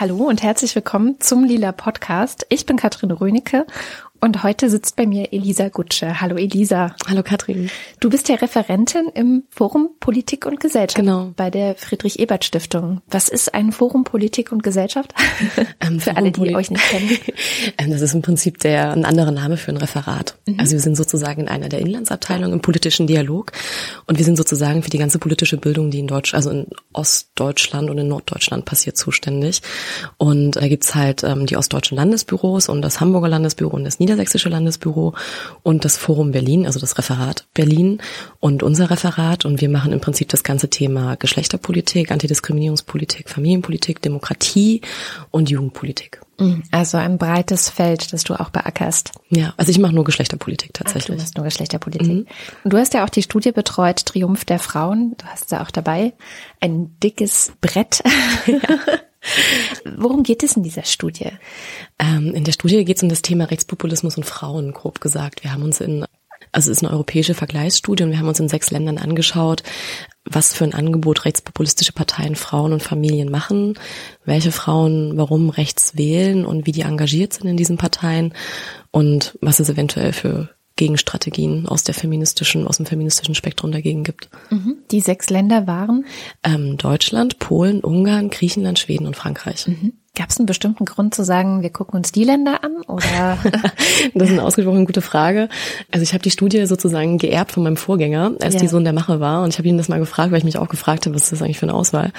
Hallo und herzlich willkommen zum Lila Podcast. Ich bin Katrin Rönecke und heute sitzt bei mir Elisa Gutsche. Hallo Elisa. Hallo Katrin. Du bist ja Referentin im Forum Politik und Gesellschaft genau. bei der Friedrich-Ebert-Stiftung. Was ist ein Forum Politik und Gesellschaft? Ähm, für alle, die Poli euch nicht kennen. Ähm, das ist im Prinzip der, ein anderer Name für ein Referat. Mhm. Also wir sind sozusagen in einer der Inlandsabteilungen im politischen Dialog und wir sind sozusagen für die ganze politische Bildung, die in Deutsch, also in Ostdeutschland und in Norddeutschland passiert, zuständig. Und da gibt's halt ähm, die ostdeutschen Landesbüros und das Hamburger Landesbüro und das Niedersächsische Landesbüro und das Forum Berlin, also das Referat Berlin und unser Referat. Und wir machen im Prinzip das ganze Thema Geschlechterpolitik, Antidiskriminierungspolitik, Familienpolitik, Demokratie und Jugendpolitik. Mhm. Also ein breites Feld, das du auch beackerst. Ja, also ich mache nur Geschlechterpolitik tatsächlich. Ach, du machst nur Geschlechterpolitik. Mhm. Und du hast ja auch die Studie betreut, Triumph der Frauen. Du hast da auch dabei ein dickes Brett. Ja. Worum geht es in dieser Studie? Ähm, in der Studie geht es um das Thema Rechtspopulismus und Frauen, grob gesagt. Wir haben uns in also es ist eine europäische Vergleichsstudie und wir haben uns in sechs Ländern angeschaut, was für ein Angebot rechtspopulistische Parteien Frauen und Familien machen, welche Frauen warum rechts wählen und wie die engagiert sind in diesen Parteien und was es eventuell für Gegenstrategien aus der feministischen, aus dem feministischen Spektrum dagegen gibt. Mhm. Die sechs Länder waren? Ähm, Deutschland, Polen, Ungarn, Griechenland, Schweden und Frankreich. Mhm. Gab es einen bestimmten Grund zu sagen, wir gucken uns die Länder an? Oder? das ist eine ausgesprochen gute Frage. Also ich habe die Studie sozusagen geerbt von meinem Vorgänger, als ja. die Sohn der Mache war. Und ich habe ihn das mal gefragt, weil ich mich auch gefragt habe, was ist das eigentlich für eine Auswahl?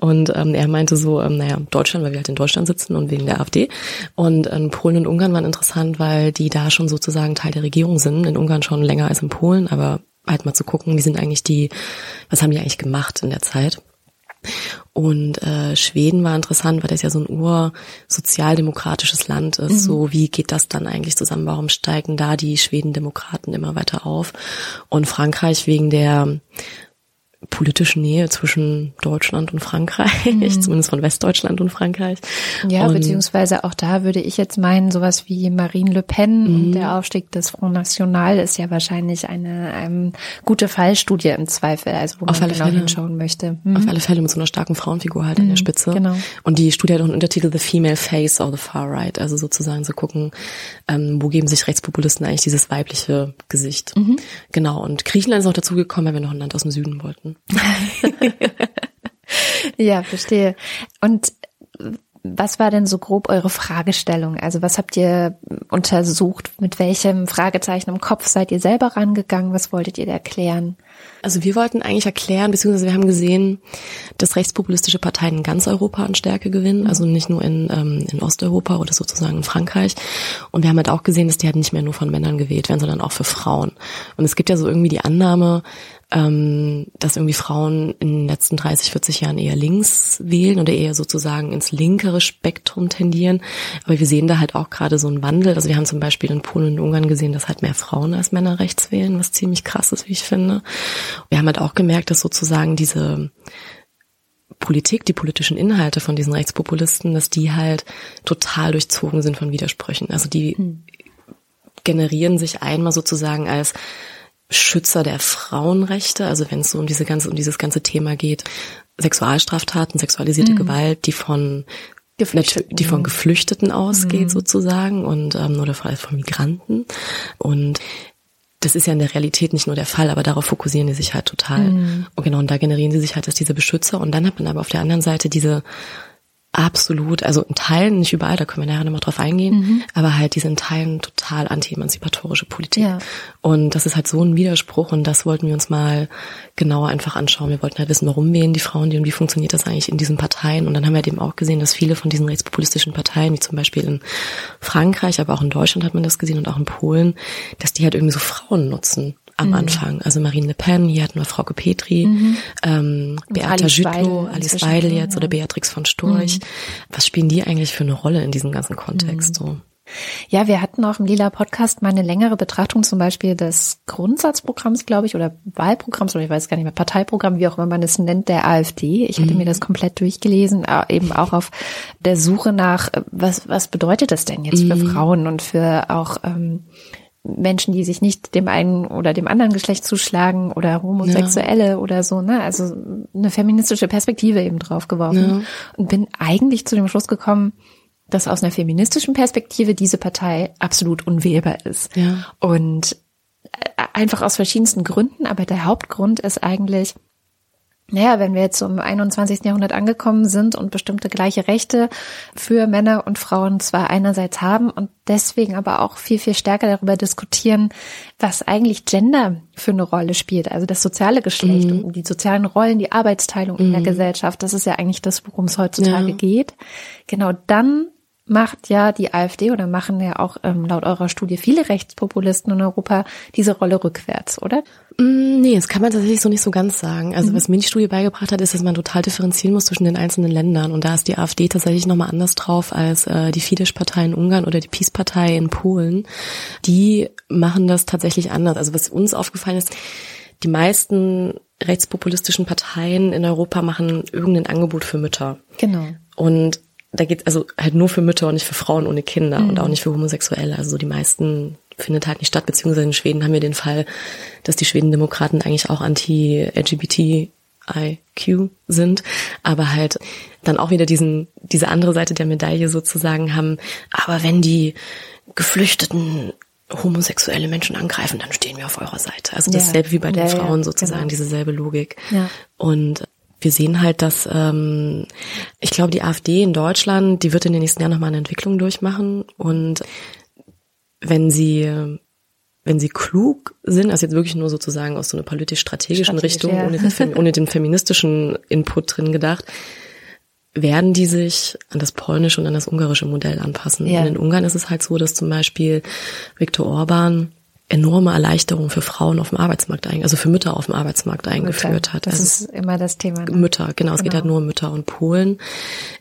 Und ähm, er meinte so, ähm, naja, Deutschland, weil wir halt in Deutschland sitzen und wegen der AfD. Und ähm, Polen und Ungarn waren interessant, weil die da schon sozusagen Teil der Regierung sind. In Ungarn schon länger als in Polen, aber halt mal zu gucken, wie sind eigentlich die, was haben die eigentlich gemacht in der Zeit? Und äh, Schweden war interessant, weil das ja so ein ursozialdemokratisches Land ist. Mhm. So, wie geht das dann eigentlich zusammen? Warum steigen da die Schwedendemokraten immer weiter auf? Und Frankreich wegen der politische Nähe zwischen Deutschland und Frankreich, mhm. zumindest von Westdeutschland und Frankreich. Ja, und beziehungsweise auch da würde ich jetzt meinen, sowas wie Marine Le Pen mhm. und der Aufstieg des Front National ist ja wahrscheinlich eine ähm, gute Fallstudie im Zweifel, also wo Auf man genau Fälle. hinschauen möchte. Mhm. Auf alle Fälle mit so einer starken Frauenfigur halt an der mhm, Spitze. Genau. Und die Studie hat auch einen Untertitel The Female Face of the Far Right, also sozusagen zu so gucken, ähm, wo geben sich Rechtspopulisten eigentlich dieses weibliche Gesicht. Mhm. Genau. Und Griechenland ist auch dazugekommen, weil wir noch ein Land aus dem Süden wollten. ja, verstehe. Und was war denn so grob eure Fragestellung? Also was habt ihr untersucht? Mit welchem Fragezeichen im Kopf seid ihr selber rangegangen? Was wolltet ihr erklären? Also wir wollten eigentlich erklären, beziehungsweise wir haben gesehen, dass rechtspopulistische Parteien in ganz Europa an Stärke gewinnen, also nicht nur in, ähm, in Osteuropa oder sozusagen in Frankreich. Und wir haben halt auch gesehen, dass die halt nicht mehr nur von Männern gewählt werden, sondern auch für Frauen. Und es gibt ja so irgendwie die Annahme, ähm, dass irgendwie Frauen in den letzten 30, 40 Jahren eher links wählen oder eher sozusagen ins linkere Spektrum tendieren. Aber wir sehen da halt auch gerade so einen Wandel. Also wir haben zum Beispiel in Polen und Ungarn gesehen, dass halt mehr Frauen als Männer rechts wählen, was ziemlich krass ist, wie ich finde. Wir haben halt auch gemerkt, dass sozusagen diese Politik, die politischen Inhalte von diesen Rechtspopulisten, dass die halt total durchzogen sind von Widersprüchen. Also die hm. generieren sich einmal sozusagen als Schützer der Frauenrechte, also wenn es so um diese ganze, um dieses ganze Thema geht, Sexualstraftaten, sexualisierte mhm. Gewalt, die von die von Geflüchteten ausgeht mhm. sozusagen und ähm, oder von, von Migranten und das ist ja in der Realität nicht nur der Fall, aber darauf fokussieren die sich halt total. Mhm. Und genau, und da generieren sie sich halt als diese Beschützer. Und dann hat man aber auf der anderen Seite diese Absolut, also in Teilen, nicht überall, da können wir nachher nochmal drauf eingehen, mhm. aber halt diese in Teilen total anti-emanzipatorische Politik. Ja. Und das ist halt so ein Widerspruch und das wollten wir uns mal genauer einfach anschauen. Wir wollten halt wissen, warum wählen die Frauen die und wie funktioniert das eigentlich in diesen Parteien. Und dann haben wir halt eben auch gesehen, dass viele von diesen rechtspopulistischen Parteien, wie zum Beispiel in Frankreich, aber auch in Deutschland hat man das gesehen und auch in Polen, dass die halt irgendwie so Frauen nutzen am mhm. Anfang. Also Marine Le Pen, hier hatten wir Frauke Petri, mhm. ähm, Beata Jütlow, Alice Weidel jetzt ja. oder Beatrix von Storch. Mhm. Was spielen die eigentlich für eine Rolle in diesem ganzen Kontext? Mhm. So? Ja, wir hatten auch im Lila Podcast mal eine längere Betrachtung zum Beispiel des Grundsatzprogramms, glaube ich, oder Wahlprogramms, oder ich weiß gar nicht mehr, Parteiprogramm, wie auch immer man es nennt, der AfD. Ich hatte mhm. mir das komplett durchgelesen, eben auch auf der Suche nach, was, was bedeutet das denn jetzt für mhm. Frauen und für auch ähm, Menschen, die sich nicht dem einen oder dem anderen Geschlecht zuschlagen oder Homosexuelle ja. oder so, ne? Also eine feministische Perspektive eben drauf geworfen ja. und bin eigentlich zu dem Schluss gekommen, dass aus einer feministischen Perspektive diese Partei absolut unwählbar ist. Ja. Und äh, einfach aus verschiedensten Gründen, aber der Hauptgrund ist eigentlich, naja, wenn wir jetzt im 21. Jahrhundert angekommen sind und bestimmte gleiche Rechte für Männer und Frauen zwar einerseits haben und deswegen aber auch viel, viel stärker darüber diskutieren, was eigentlich Gender für eine Rolle spielt, also das soziale Geschlecht mhm. und die sozialen Rollen, die Arbeitsteilung mhm. in der mhm. Gesellschaft, das ist ja eigentlich das, worum es heutzutage ja. geht. Genau dann macht ja die AfD oder machen ja auch ähm, laut eurer Studie viele Rechtspopulisten in Europa diese Rolle rückwärts, oder? Mm, nee, das kann man tatsächlich so nicht so ganz sagen. Also mhm. was mir die Studie beigebracht hat, ist, dass man total differenzieren muss zwischen den einzelnen Ländern. Und da ist die AfD tatsächlich nochmal anders drauf als äh, die Fidesz-Partei in Ungarn oder die PiS-Partei in Polen. Die machen das tatsächlich anders. Also was uns aufgefallen ist, die meisten rechtspopulistischen Parteien in Europa machen irgendein Angebot für Mütter. Genau. Und da geht also halt nur für Mütter und nicht für Frauen ohne Kinder mhm. und auch nicht für Homosexuelle. Also so die meisten findet halt nicht statt, beziehungsweise in Schweden haben wir den Fall, dass die Schwedendemokraten eigentlich auch anti-LGBTIQ sind, aber halt dann auch wieder diesen, diese andere Seite der Medaille sozusagen haben, aber wenn die Geflüchteten homosexuelle Menschen angreifen, dann stehen wir auf eurer Seite. Also dasselbe ja. wie bei den ja, Frauen sozusagen, genau. diese selbe Logik. Ja. Und wir sehen halt, dass ähm, ich glaube, die AfD in Deutschland, die wird in den nächsten Jahren nochmal eine Entwicklung durchmachen. Und wenn sie wenn sie klug sind, also jetzt wirklich nur sozusagen aus so einer politisch-strategischen Richtung, ja. ohne, den, ohne den feministischen Input drin gedacht, werden die sich an das polnische und an das ungarische Modell anpassen. Ja. Und in Ungarn ist es halt so, dass zum Beispiel Viktor Orban enorme Erleichterung für Frauen auf dem Arbeitsmarkt, also für Mütter auf dem Arbeitsmarkt eingeführt Mütter, hat. Das also ist immer das Thema. Ne? Mütter, genau, es geht halt nur um Mütter und Polen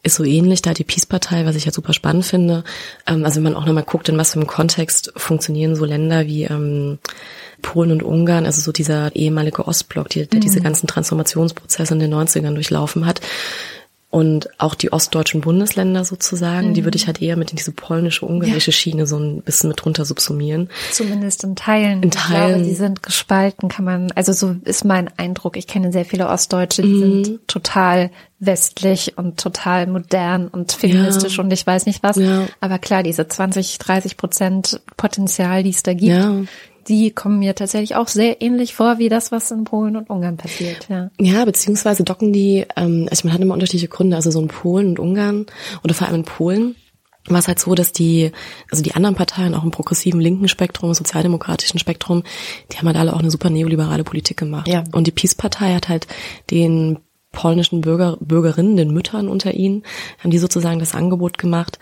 ist so ähnlich, da die Peace-Partei, was ich halt super spannend finde. Ähm, also wenn man auch nochmal guckt, in was für einem Kontext funktionieren so Länder wie ähm, Polen und Ungarn, also so dieser ehemalige Ostblock, die, der mhm. diese ganzen Transformationsprozesse in den 90ern durchlaufen hat und auch die ostdeutschen Bundesländer sozusagen, mhm. die würde ich halt eher mit in diese polnische, ungarische ja. Schiene so ein bisschen mit drunter subsumieren. Zumindest in Teilen. In Teilen. Ich glaube, die sind gespalten, kann man, also so ist mein Eindruck. Ich kenne sehr viele Ostdeutsche, die mhm. sind total westlich und total modern und feministisch ja. und ich weiß nicht was. Ja. Aber klar, diese 20, 30 Prozent Potenzial, die es da gibt, ja die kommen mir tatsächlich auch sehr ähnlich vor wie das, was in Polen und Ungarn passiert. Ja, ja beziehungsweise docken die, ähm, also man hat immer unterschiedliche Gründe, also so in Polen und Ungarn oder vor allem in Polen war es halt so, dass die, also die anderen Parteien auch im progressiven linken Spektrum, im sozialdemokratischen Spektrum, die haben halt alle auch eine super neoliberale Politik gemacht. Ja. Und die Peace-Partei hat halt den polnischen Bürger, Bürgerinnen, den Müttern unter ihnen, haben die sozusagen das Angebot gemacht,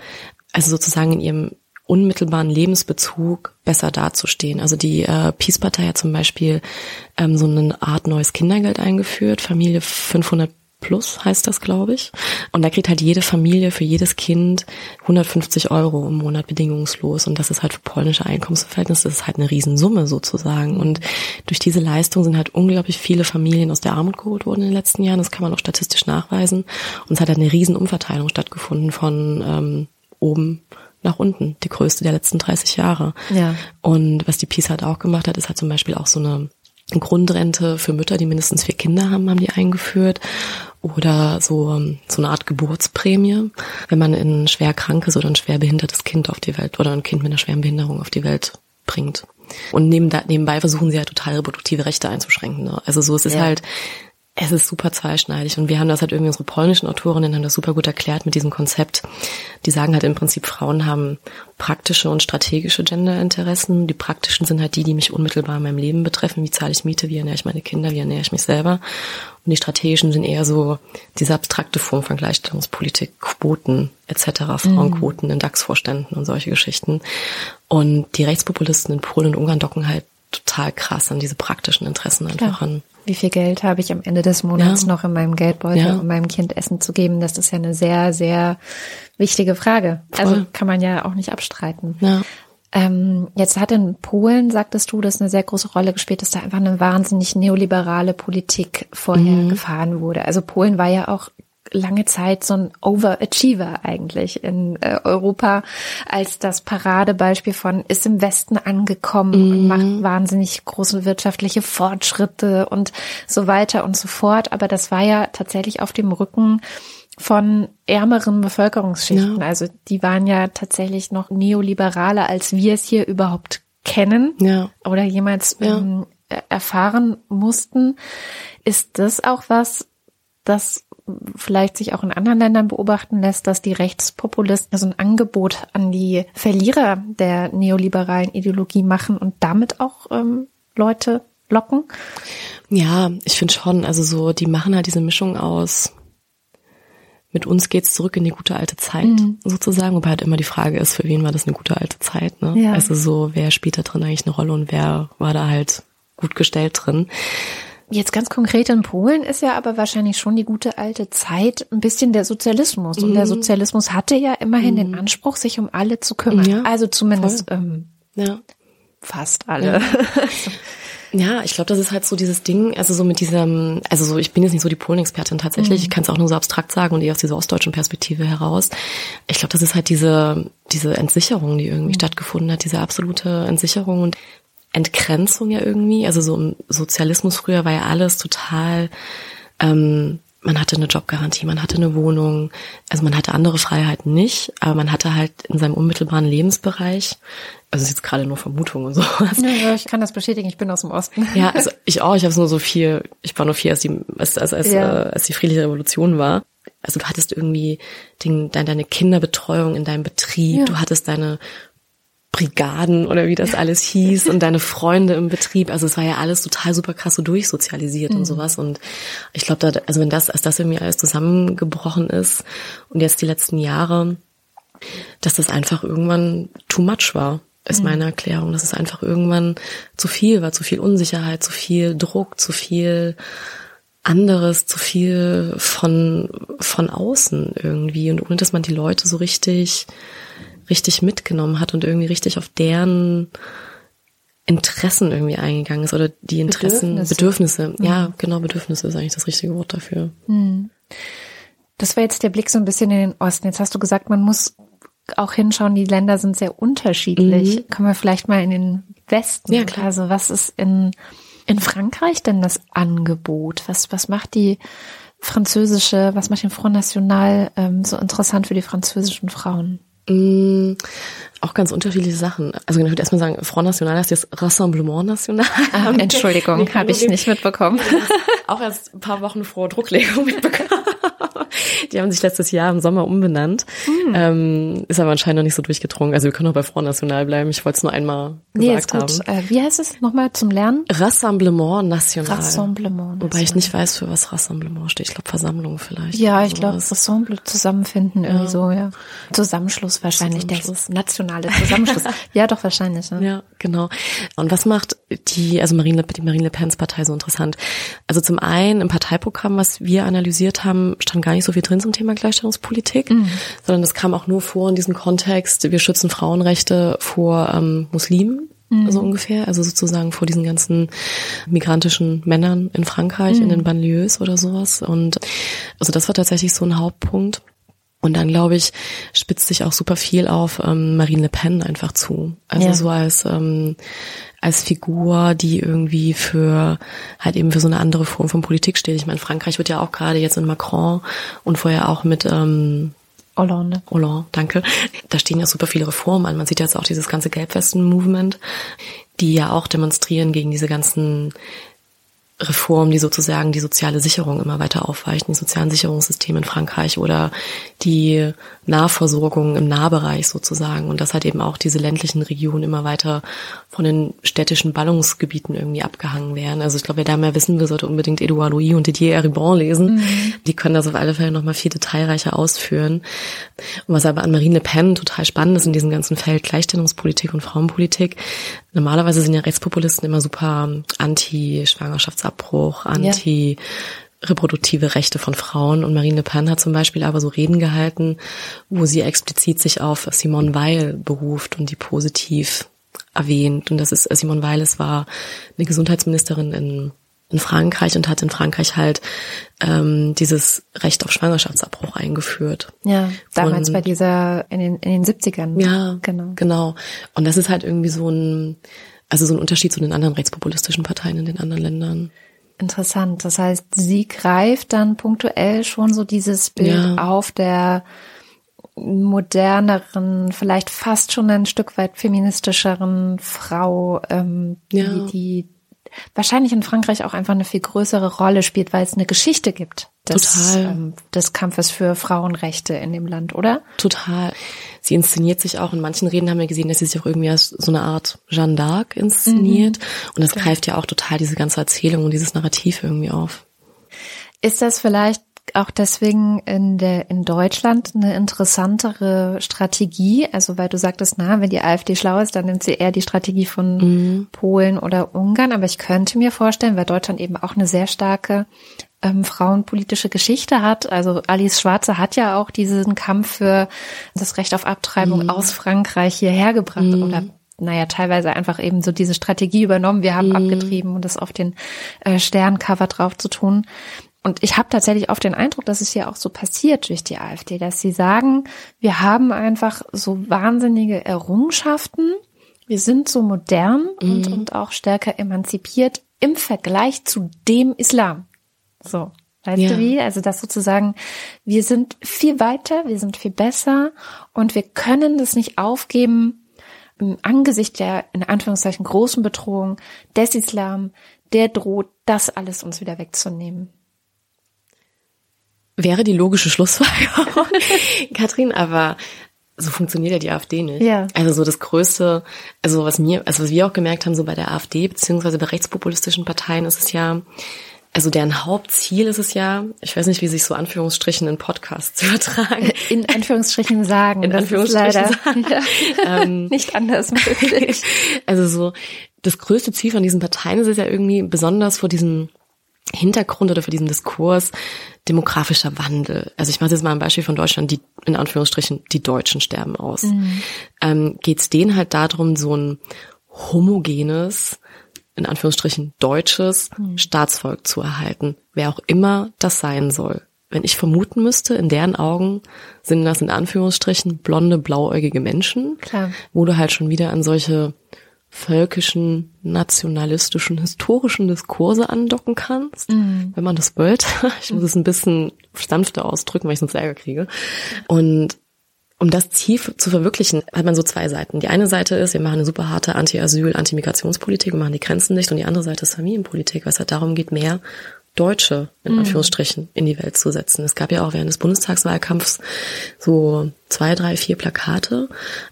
also sozusagen in ihrem unmittelbaren Lebensbezug besser dazustehen. Also die äh, Peace-Partei hat zum Beispiel ähm, so eine Art neues Kindergeld eingeführt, Familie 500 plus heißt das, glaube ich. Und da kriegt halt jede Familie für jedes Kind 150 Euro im Monat bedingungslos. Und das ist halt für polnische Einkommensverhältnisse, das ist halt eine Riesensumme sozusagen. Und durch diese Leistung sind halt unglaublich viele Familien aus der Armut geholt worden in den letzten Jahren. Das kann man auch statistisch nachweisen. Und es hat halt eine Riesenumverteilung stattgefunden von ähm, oben nach unten, die größte der letzten 30 Jahre. Ja. Und was die Peace halt auch gemacht hat, ist halt zum Beispiel auch so eine Grundrente für Mütter, die mindestens vier Kinder haben, haben die eingeführt. Oder so, so eine Art Geburtsprämie, wenn man ein schwer krankes oder ein schwer behindertes Kind auf die Welt oder ein Kind mit einer schweren Behinderung auf die Welt bringt. Und neben, nebenbei versuchen sie halt total reproduktive Rechte einzuschränken. Ne? Also so es ist ja. halt es ist super zweischneidig und wir haben das halt irgendwie unsere polnischen Autorinnen haben das super gut erklärt mit diesem Konzept. Die sagen halt im Prinzip, Frauen haben praktische und strategische Genderinteressen. Die praktischen sind halt die, die mich unmittelbar in meinem Leben betreffen. Wie zahle ich Miete? Wie ernähre ich meine Kinder? Wie ernähre ich mich selber? Und die strategischen sind eher so diese abstrakte Form von Gleichstellungspolitik, Quoten etc., Frauenquoten in DAX-Vorständen und solche Geschichten. Und die Rechtspopulisten in Polen und Ungarn docken halt total krass an diese praktischen Interessen einfach ja. an. Wie viel Geld habe ich am Ende des Monats ja. noch in meinem Geldbeutel, ja. um meinem Kind Essen zu geben? Das ist ja eine sehr, sehr wichtige Frage. Voll. Also kann man ja auch nicht abstreiten. Ja. Ähm, jetzt hat in Polen, sagtest du, dass eine sehr große Rolle gespielt, dass da einfach eine wahnsinnig neoliberale Politik vorher mhm. gefahren wurde. Also Polen war ja auch lange Zeit so ein Overachiever eigentlich in äh, Europa als das Paradebeispiel von ist im Westen angekommen mhm. und macht wahnsinnig große wirtschaftliche Fortschritte und so weiter und so fort. Aber das war ja tatsächlich auf dem Rücken von ärmeren Bevölkerungsschichten. Ja. Also die waren ja tatsächlich noch neoliberaler, als wir es hier überhaupt kennen ja. oder jemals ja. ähm, erfahren mussten. Ist das auch was, das vielleicht sich auch in anderen Ländern beobachten lässt, dass die Rechtspopulisten so ein Angebot an die Verlierer der neoliberalen Ideologie machen und damit auch ähm, Leute locken? Ja, ich finde schon. Also so, die machen halt diese Mischung aus mit uns geht's zurück in die gute alte Zeit mhm. sozusagen, wobei halt immer die Frage ist, für wen war das eine gute alte Zeit, ne? Ja. Also so, wer spielt da drin eigentlich eine Rolle und wer war da halt gut gestellt drin. Jetzt ganz konkret in Polen ist ja aber wahrscheinlich schon die gute alte Zeit ein bisschen der Sozialismus. Mhm. Und der mhm. Sozialismus hatte ja immerhin mhm. den Anspruch, sich um alle zu kümmern. Ja, also zumindest ähm, ja. fast alle. Ja. Ja, ich glaube, das ist halt so dieses Ding, also so mit diesem, also so, ich bin jetzt nicht so die Polen-Expertin tatsächlich, mhm. ich kann es auch nur so abstrakt sagen und eher aus dieser ostdeutschen Perspektive heraus. Ich glaube, das ist halt diese, diese Entsicherung, die irgendwie mhm. stattgefunden hat, diese absolute Entsicherung und Entgrenzung ja irgendwie. Also so im Sozialismus früher war ja alles total, ähm, man hatte eine Jobgarantie, man hatte eine Wohnung, also man hatte andere Freiheiten nicht, aber man hatte halt in seinem unmittelbaren Lebensbereich also ist jetzt gerade nur Vermutung und sowas. Ja, ja, ich kann das bestätigen, ich bin aus dem Osten. Ja, also ich auch, ich habe nur so viel, ich war nur vier, als die, als, als, als, ja. äh, als die friedliche Revolution war. Also du hattest irgendwie den, deine, deine Kinderbetreuung in deinem Betrieb, ja. du hattest deine Brigaden oder wie das alles hieß und deine Freunde im Betrieb. Also es war ja alles total super krass so durchsozialisiert mhm. und sowas. Und ich glaube, da, also wenn das, als das irgendwie alles zusammengebrochen ist und jetzt die letzten Jahre, dass das einfach irgendwann too much war ist mhm. meine Erklärung, dass es einfach irgendwann zu viel war, zu viel Unsicherheit, zu viel Druck, zu viel anderes, zu viel von, von außen irgendwie und ohne dass man die Leute so richtig, richtig mitgenommen hat und irgendwie richtig auf deren Interessen irgendwie eingegangen ist oder die Interessen, Bedürfnisse. Bedürfnisse. Mhm. Ja, genau, Bedürfnisse ist eigentlich das richtige Wort dafür. Mhm. Das war jetzt der Blick so ein bisschen in den Osten. Jetzt hast du gesagt, man muss auch hinschauen, die Länder sind sehr unterschiedlich. Mhm. Kommen wir vielleicht mal in den Westen. Ja, klar. Also was ist in, in Frankreich denn das Angebot? Was, was macht die französische, was macht den Front National ähm, so interessant für die französischen Frauen? Mm, auch ganz unterschiedliche Sachen. Also ich würde erstmal sagen, Front National heißt jetzt Rassemblement National. Ah, Entschuldigung, habe ich nicht mitbekommen. Auch erst ein paar Wochen vor Drucklegung mitbekommen. Die haben sich letztes Jahr im Sommer umbenannt. Hm. Ähm, ist aber anscheinend noch nicht so durchgedrungen. Also wir können auch bei Front National bleiben. Ich wollte es nur einmal gesagt nee, ist haben. Äh, wie heißt es nochmal zum Lernen? Rassemblement National. Rassemblement National. Wobei ich nicht weiß, für was Rassemblement steht. Ich glaube Versammlung vielleicht. Ja, ich glaube Rassemble zusammenfinden irgendwie ja. so, ja. Zusammenschluss wahrscheinlich. Zusammenschluss. Der nationale Zusammenschluss. ja, doch wahrscheinlich. Ja. ja, genau. Und was macht die, also Marine, die Marine Le Pen's Partei so interessant? Also zum einen im Parteiprogramm, was wir analysiert haben, stand gar nicht so viel drin zum Thema Gleichstellungspolitik, mhm. sondern das kam auch nur vor in diesem Kontext, wir schützen Frauenrechte vor ähm, Muslimen mhm. so ungefähr, also sozusagen vor diesen ganzen migrantischen Männern in Frankreich, mhm. in den Banlieues oder sowas. Und also das war tatsächlich so ein Hauptpunkt. Und dann, glaube ich, spitzt sich auch super viel auf ähm, Marine Le Pen einfach zu. Also ja. so als ähm, als Figur, die irgendwie für halt eben für so eine andere Form von Politik steht. Ich meine, Frankreich wird ja auch gerade jetzt in Macron und vorher auch mit ähm, Hollande. Hollande, danke. Da stehen ja super viele Reformen an. Man sieht jetzt auch dieses ganze Gelbwesten-Movement, die ja auch demonstrieren gegen diese ganzen Reformen, die sozusagen die soziale Sicherung immer weiter aufweichen, die sozialen Sicherungssysteme in Frankreich oder die Nahversorgung im Nahbereich sozusagen und dass halt eben auch diese ländlichen Regionen immer weiter von den städtischen Ballungsgebieten irgendwie abgehangen werden. Also ich glaube, wer da mehr wissen will, sollte unbedingt Edouard Louis und Didier Eribon lesen. Mhm. Die können das auf alle Fälle nochmal viel detailreicher ausführen. Und was aber an Marine Le Pen total spannend ist in diesem ganzen Feld Gleichstellungspolitik und Frauenpolitik, normalerweise sind ja Rechtspopulisten immer super anti-Schwangerschaftsabbruch, anti- reproduktive Rechte von Frauen. Und Marine Le Pen hat zum Beispiel aber so Reden gehalten, wo sie explizit sich auf Simone Weil beruft und die positiv erwähnt. Und das ist Simone Weil, es war eine Gesundheitsministerin in in Frankreich und hat in Frankreich halt ähm, dieses Recht auf Schwangerschaftsabbruch eingeführt. Ja, damals und, bei dieser, in den, in den 70ern. Ja, genau. Genau. Und das ist halt irgendwie so ein, also so ein Unterschied zu den anderen rechtspopulistischen Parteien in den anderen Ländern. Interessant. Das heißt, sie greift dann punktuell schon so dieses Bild ja. auf der moderneren, vielleicht fast schon ein Stück weit feministischeren Frau, ähm, ja. die, die wahrscheinlich in Frankreich auch einfach eine viel größere Rolle spielt, weil es eine Geschichte gibt des, ähm, des Kampfes für Frauenrechte in dem Land, oder? Total. Sie inszeniert sich auch, in manchen Reden haben wir gesehen, dass sie sich auch irgendwie als so eine Art Jeanne d'Arc inszeniert. Mhm. Und das greift ja auch total diese ganze Erzählung und dieses Narrativ irgendwie auf. Ist das vielleicht auch deswegen in der in Deutschland eine interessantere Strategie, also weil du sagtest, na, wenn die AfD schlau ist, dann nimmt sie eher die Strategie von mhm. Polen oder Ungarn, aber ich könnte mir vorstellen, weil Deutschland eben auch eine sehr starke ähm, frauenpolitische Geschichte hat. Also Alice Schwarze hat ja auch diesen Kampf für das Recht auf Abtreibung mhm. aus Frankreich hierher gebracht mhm. oder naja, teilweise einfach eben so diese Strategie übernommen. Wir haben mhm. abgetrieben und das auf den äh, Sterncover drauf zu tun. Und ich habe tatsächlich oft den Eindruck, dass es hier auch so passiert durch die AfD, dass sie sagen, wir haben einfach so wahnsinnige Errungenschaften, wir sind so modern mhm. und, und auch stärker emanzipiert im Vergleich zu dem Islam. So. Weißt ja. du wie? Also das sozusagen, wir sind viel weiter, wir sind viel besser und wir können das nicht aufgeben im Angesicht der, in Anführungszeichen, großen Bedrohung des Islam, der droht, das alles uns wieder wegzunehmen wäre die logische Schlussfolgerung, Katrin, aber so funktioniert ja die AfD nicht. Ja. Also so das Größte, also was mir, also was wir auch gemerkt haben, so bei der AfD, beziehungsweise bei rechtspopulistischen Parteien ist es ja, also deren Hauptziel ist es ja, ich weiß nicht, wie sich so Anführungsstrichen in Podcasts zu übertragen. In Anführungsstrichen sagen. In Anführungsstrichen sagen. Ja, ähm, nicht anders möglich. Also so, das größte Ziel von diesen Parteien ist es ja irgendwie besonders vor diesem Hintergrund oder für diesen Diskurs demografischer Wandel. Also ich mache jetzt mal ein Beispiel von Deutschland, die in Anführungsstrichen die Deutschen sterben aus. Mhm. Ähm, Geht es denen halt darum, so ein homogenes, in Anführungsstrichen deutsches mhm. Staatsvolk zu erhalten, wer auch immer das sein soll. Wenn ich vermuten müsste, in deren Augen sind das in Anführungsstrichen blonde, blauäugige Menschen, Klar. wo du halt schon wieder an solche völkischen, nationalistischen, historischen Diskurse andocken kannst, mhm. wenn man das wollte. Ich muss es ein bisschen sanfter ausdrücken, weil ich sonst Ärger kriege. Und um das Ziel zu verwirklichen, hat man so zwei Seiten. Die eine Seite ist, wir machen eine super harte Anti-Asyl, Anti-Migrationspolitik, wir machen die Grenzen dicht. Und die andere Seite ist Familienpolitik, was halt darum geht, mehr Deutsche in mhm. Anführungsstrichen in die Welt zu setzen. Es gab ja auch während des Bundestagswahlkampfs so zwei, drei, vier Plakate.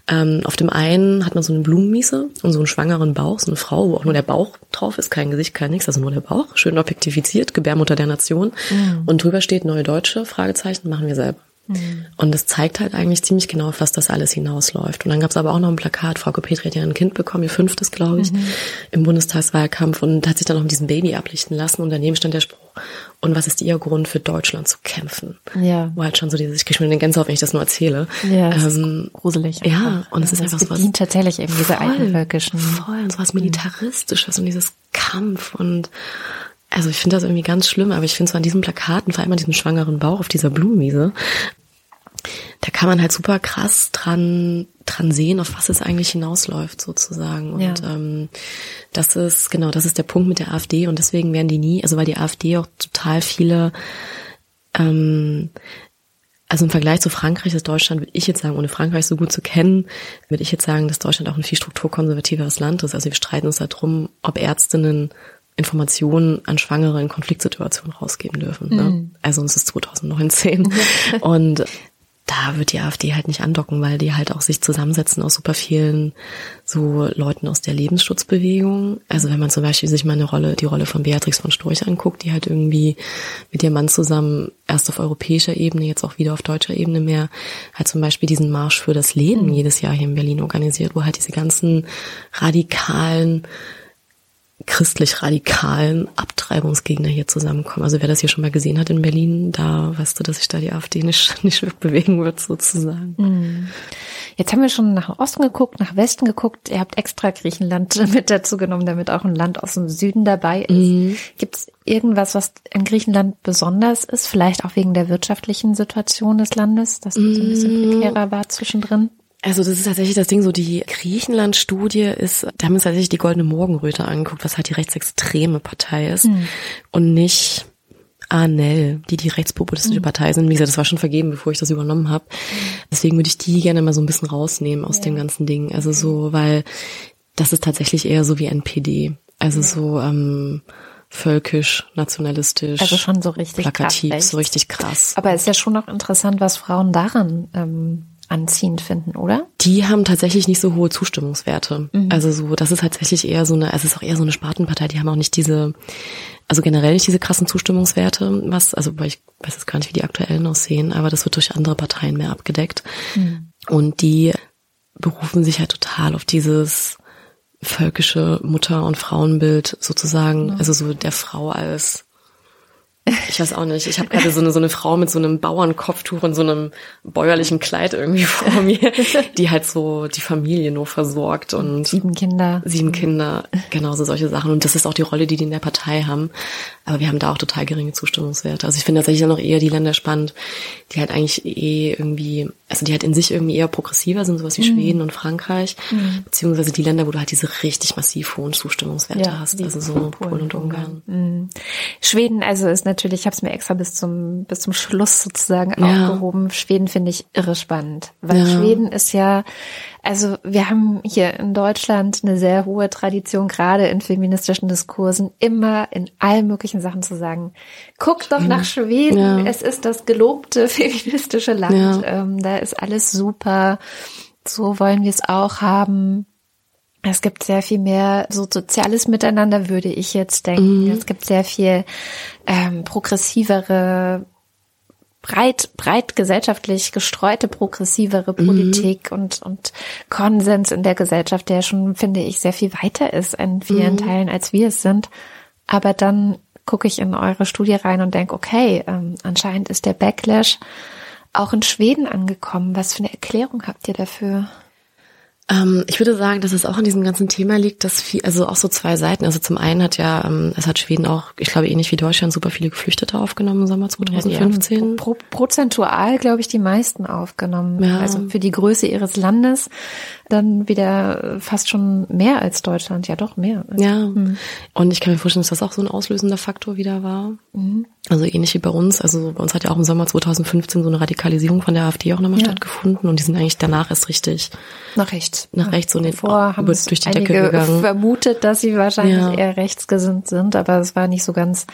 Ähm, auf dem einen hat man so eine Blumenmiese und so einen schwangeren Bauch, so eine Frau, wo auch nur der Bauch drauf ist, kein Gesicht, kein nichts, also nur der Bauch, schön objektifiziert, Gebärmutter der Nation. Mhm. Und drüber steht Neue Deutsche, Fragezeichen, machen wir selber. Mhm. Und das zeigt halt eigentlich ziemlich genau, auf was das alles hinausläuft. Und dann gab es aber auch noch ein Plakat, Frau Petri hat ja ein Kind bekommen, ihr fünftes, glaube ich, mhm. im Bundestagswahlkampf und hat sich dann noch mit diesem Baby ablichten lassen. Und daneben stand der Spruch, und was ist ihr Grund für Deutschland zu kämpfen? Ja. Wo halt schon so dieses, ich kriege schon den Gänsehaut, wenn ich das nur erzähle. Ja, ähm, gruselig. Einfach. Ja, und es ist einfach so was. tatsächlich eben diese altenvölkischen. Voll, und so was mhm. Militaristisches und dieses Kampf und also ich finde das irgendwie ganz schlimm, aber ich finde so an diesen Plakaten, vor allem an diesem schwangeren Bauch auf dieser Blumenwiese, da kann man halt super krass dran dran sehen, auf was es eigentlich hinausläuft sozusagen. Und ja. ähm, das ist genau, das ist der Punkt mit der AfD und deswegen werden die nie, also weil die AfD auch total viele ähm, also im Vergleich zu Frankreich ist Deutschland, würde ich jetzt sagen, ohne Frankreich so gut zu kennen, würde ich jetzt sagen, dass Deutschland auch ein viel strukturkonservativeres Land ist. Also wir streiten uns darum, ob Ärztinnen Informationen an Schwangere in Konfliktsituationen rausgeben dürfen. Ne? Mhm. Also es ist 2019. und da wird die AfD halt nicht andocken, weil die halt auch sich zusammensetzen aus super vielen so Leuten aus der Lebensschutzbewegung. Also wenn man zum Beispiel sich mal eine Rolle, die Rolle von Beatrix von Storch anguckt, die halt irgendwie mit ihrem Mann zusammen erst auf europäischer Ebene, jetzt auch wieder auf deutscher Ebene mehr, halt zum Beispiel diesen Marsch für das Leben mhm. jedes Jahr hier in Berlin organisiert, wo halt diese ganzen radikalen christlich-radikalen Abtreibungsgegner hier zusammenkommen. Also wer das hier schon mal gesehen hat in Berlin, da weißt du, dass sich da die AfD nicht, nicht bewegen wird, sozusagen. Mhm. Jetzt haben wir schon nach Osten geguckt, nach Westen geguckt. Ihr habt extra Griechenland mit dazu genommen, damit auch ein Land aus dem Süden dabei ist. Mhm. Gibt es irgendwas, was in Griechenland besonders ist? Vielleicht auch wegen der wirtschaftlichen Situation des Landes, dass es so ein bisschen mhm. prekärer war zwischendrin? Also das ist tatsächlich das Ding, so die Griechenland-Studie ist, da haben wir uns tatsächlich die Goldene Morgenröte angeguckt, was halt die rechtsextreme Partei ist mhm. und nicht ANEL, die die rechtspopulistische mhm. Partei sind. Wie gesagt, das war schon vergeben, bevor ich das übernommen habe. Deswegen würde ich die gerne mal so ein bisschen rausnehmen aus ja. dem ganzen Ding. Also so, weil das ist tatsächlich eher so wie NPD. Also ja. so ähm, völkisch, nationalistisch. Also schon so richtig plakativ, so richtig krass. Aber es ist ja schon noch interessant, was Frauen daran ähm, anziehend finden, oder? Die haben tatsächlich nicht so hohe Zustimmungswerte. Mhm. Also so, das ist tatsächlich eher so eine, also es ist auch eher so eine Spartenpartei, die haben auch nicht diese, also generell nicht diese krassen Zustimmungswerte, was, also weil ich weiß jetzt gar nicht, wie die aktuellen aussehen, aber das wird durch andere Parteien mehr abgedeckt. Mhm. Und die berufen sich halt total auf dieses völkische Mutter- und Frauenbild sozusagen, mhm. also so der Frau als ich weiß auch nicht. Ich habe gerade so eine, so eine Frau mit so einem Bauernkopftuch und so einem bäuerlichen Kleid irgendwie vor mir, die halt so die Familie nur versorgt und sieben Kinder. Sieben Kinder, genau so solche Sachen. Und das ist auch die Rolle, die die in der Partei haben. Aber wir haben da auch total geringe Zustimmungswerte. Also ich finde tatsächlich noch eher die Länder spannend, die halt eigentlich eh irgendwie, also die halt in sich irgendwie eher progressiver sind, sowas wie mhm. Schweden und Frankreich, mhm. beziehungsweise die Länder, wo du halt diese richtig massiv hohen Zustimmungswerte ja, hast, also so Polen und Ungarn. Mhm. Schweden, also ist natürlich, ich habe es mir extra bis zum bis zum Schluss sozusagen ja. aufgehoben. Schweden finde ich irre spannend, weil ja. Schweden ist ja also wir haben hier in Deutschland eine sehr hohe Tradition, gerade in feministischen Diskursen, immer in allen möglichen Sachen zu sagen, guck doch nach Schweden, ja. es ist das gelobte feministische Land, ähm, da ist alles super, so wollen wir es auch haben. Es gibt sehr viel mehr so soziales Miteinander, würde ich jetzt denken. Mhm. Es gibt sehr viel ähm, progressivere breit, breit gesellschaftlich gestreute, progressivere mhm. Politik mhm. und, und Konsens in der Gesellschaft, der schon, finde ich, sehr viel weiter ist in vielen mhm. Teilen, als wir es sind. Aber dann gucke ich in eure Studie rein und denke, okay, ähm, anscheinend ist der Backlash auch in Schweden angekommen. Was für eine Erklärung habt ihr dafür? Ähm, ich würde sagen, dass es auch an diesem ganzen Thema liegt, dass viel, also auch so zwei Seiten. Also zum einen hat ja, ähm, es hat Schweden auch, ich glaube ähnlich wie Deutschland, super viele Geflüchtete aufgenommen im Sommer 2015. Ja, pro, prozentual, glaube ich, die meisten aufgenommen. Ja. Also für die Größe ihres Landes dann wieder fast schon mehr als Deutschland. Ja, doch mehr. Ja. Hm. Und ich kann mir vorstellen, dass das auch so ein auslösender Faktor wieder war. Mhm. Also ähnlich wie bei uns. Also bei uns hat ja auch im Sommer 2015 so eine Radikalisierung von der AfD auch nochmal ja. stattgefunden und die sind eigentlich danach erst richtig nach rechts. Nach rechts und Vor haben durch die Decke gegangen. vermutet, dass sie wahrscheinlich ja. eher rechtsgesinnt sind, aber es war nicht so ganz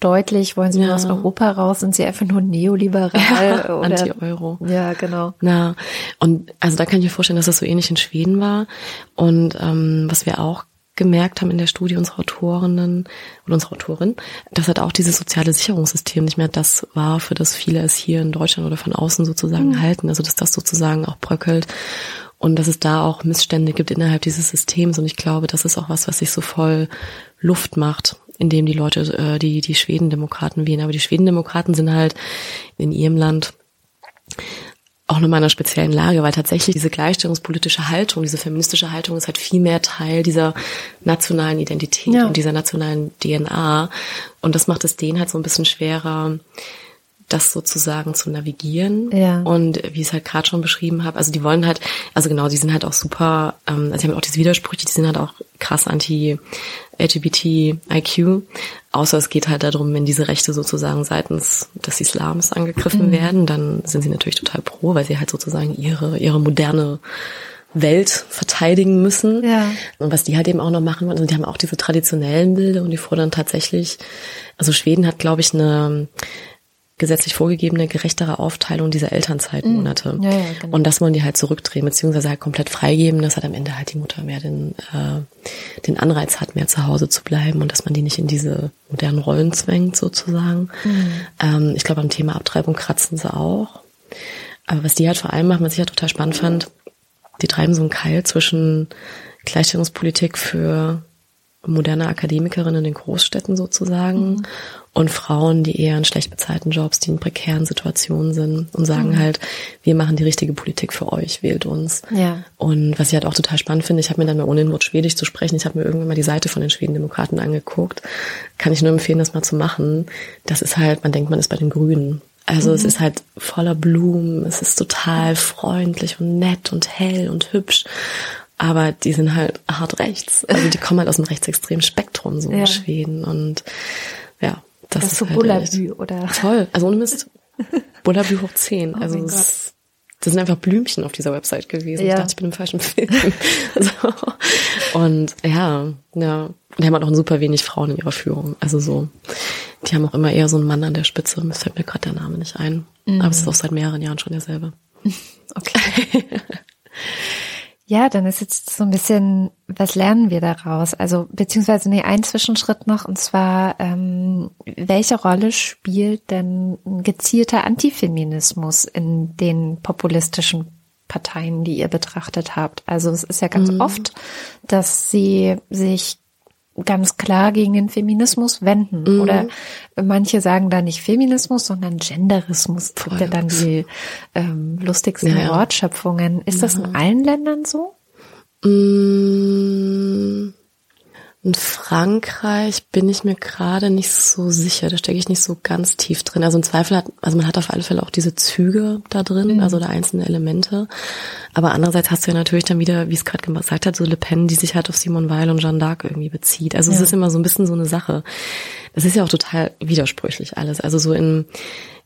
deutlich. Wollen sie nur aus Europa raus? Sind sie einfach nur neoliberal? Ja, Anti-Euro. Ja, genau. Na, und also da kann ich mir vorstellen, dass das so ähnlich in Schweden war. Und ähm, was wir auch gemerkt haben in der Studie unserer Autorinnen und unserer Autorin, dass halt auch dieses soziale Sicherungssystem nicht mehr das war, für das viele es hier in Deutschland oder von außen sozusagen mhm. halten. Also dass das sozusagen auch bröckelt und dass es da auch Missstände gibt innerhalb dieses Systems. Und ich glaube, das ist auch was, was sich so voll Luft macht, indem die Leute, äh, die, die Schwedendemokraten wählen. Aber die Schwedendemokraten sind halt in ihrem Land auch nochmal in einer speziellen Lage, weil tatsächlich diese gleichstellungspolitische Haltung, diese feministische Haltung ist halt viel mehr Teil dieser nationalen Identität ja. und dieser nationalen DNA. Und das macht es denen halt so ein bisschen schwerer, das sozusagen zu navigieren. Ja. Und wie ich es halt gerade schon beschrieben habe, also die wollen halt, also genau, die sind halt auch super, ähm, also die haben auch diese Widersprüche, die sind halt auch krass anti-LGBT-IQ. Außer es geht halt darum, wenn diese Rechte sozusagen seitens des Islams angegriffen mhm. werden, dann sind sie natürlich total pro, weil sie halt sozusagen ihre, ihre moderne Welt verteidigen müssen. Ja. Und was die halt eben auch noch machen wollen, also die haben auch diese traditionellen Bilder und die fordern tatsächlich, also Schweden hat, glaube ich, eine gesetzlich vorgegebene gerechtere Aufteilung dieser Elternzeitmonate. Mm. Ja, ja, genau. Und das wollen die halt zurückdrehen, beziehungsweise halt komplett freigeben, dass halt am Ende halt die Mutter mehr den, äh, den Anreiz hat, mehr zu Hause zu bleiben und dass man die nicht in diese modernen Rollen zwängt, sozusagen. Mm. Ähm, ich glaube, am Thema Abtreibung kratzen sie auch. Aber was die halt vor allem machen, was ich halt total spannend fand, die treiben so einen Keil zwischen Gleichstellungspolitik für moderne Akademikerinnen in den Großstädten sozusagen mhm und Frauen, die eher in schlecht bezahlten Jobs, die in prekären Situationen sind und sagen mhm. halt, wir machen die richtige Politik für euch, wählt uns. Ja. Und was ich halt auch total spannend finde, ich habe mir dann mal ohne den Wort Schwedisch zu sprechen, ich habe mir irgendwann mal die Seite von den Schwedendemokraten angeguckt, kann ich nur empfehlen, das mal zu machen. Das ist halt, man denkt, man ist bei den Grünen. Also mhm. es ist halt voller Blumen, es ist total freundlich und nett und hell und hübsch. Aber die sind halt hart rechts. Also die kommen halt aus dem rechtsextremen Spektrum, so ja. in Schweden. Und ja, das, das ist so halt Bullabü, oder? Toll. Also ohne Mist. Bullabü hoch 10. Oh also es, das sind einfach Blümchen auf dieser Website gewesen. Ja. Ich dachte, ich bin im falschen Film. so. Und ja, ja. Und die haben halt auch super wenig Frauen in ihrer Führung. Also so, die haben auch immer eher so einen Mann an der Spitze. Mir fällt mir gerade der Name nicht ein. Mhm. Aber es ist auch seit mehreren Jahren schon derselbe. Okay. Ja, dann ist jetzt so ein bisschen, was lernen wir daraus? Also beziehungsweise nee, ein Zwischenschritt noch und zwar, ähm, welche Rolle spielt denn ein gezielter Antifeminismus in den populistischen Parteien, die ihr betrachtet habt? Also es ist ja ganz mhm. oft, dass sie sich ganz klar gegen den Feminismus wenden. Mhm. Oder manche sagen da nicht Feminismus, sondern Genderismus. Es gibt ja dann die ähm, lustigsten ja. Wortschöpfungen. Ist ja. das in allen Ländern so? Mm. In Frankreich bin ich mir gerade nicht so sicher. Da stecke ich nicht so ganz tief drin. Also im Zweifel hat, also man hat auf alle Fälle auch diese Züge da drin, mhm. also da einzelne Elemente. Aber andererseits hast du ja natürlich dann wieder, wie es gerade gesagt hat, so Le Pen, die sich halt auf Simone Weil und Jeanne d'Arc irgendwie bezieht. Also ja. es ist immer so ein bisschen so eine Sache. Das ist ja auch total widersprüchlich alles. Also so in,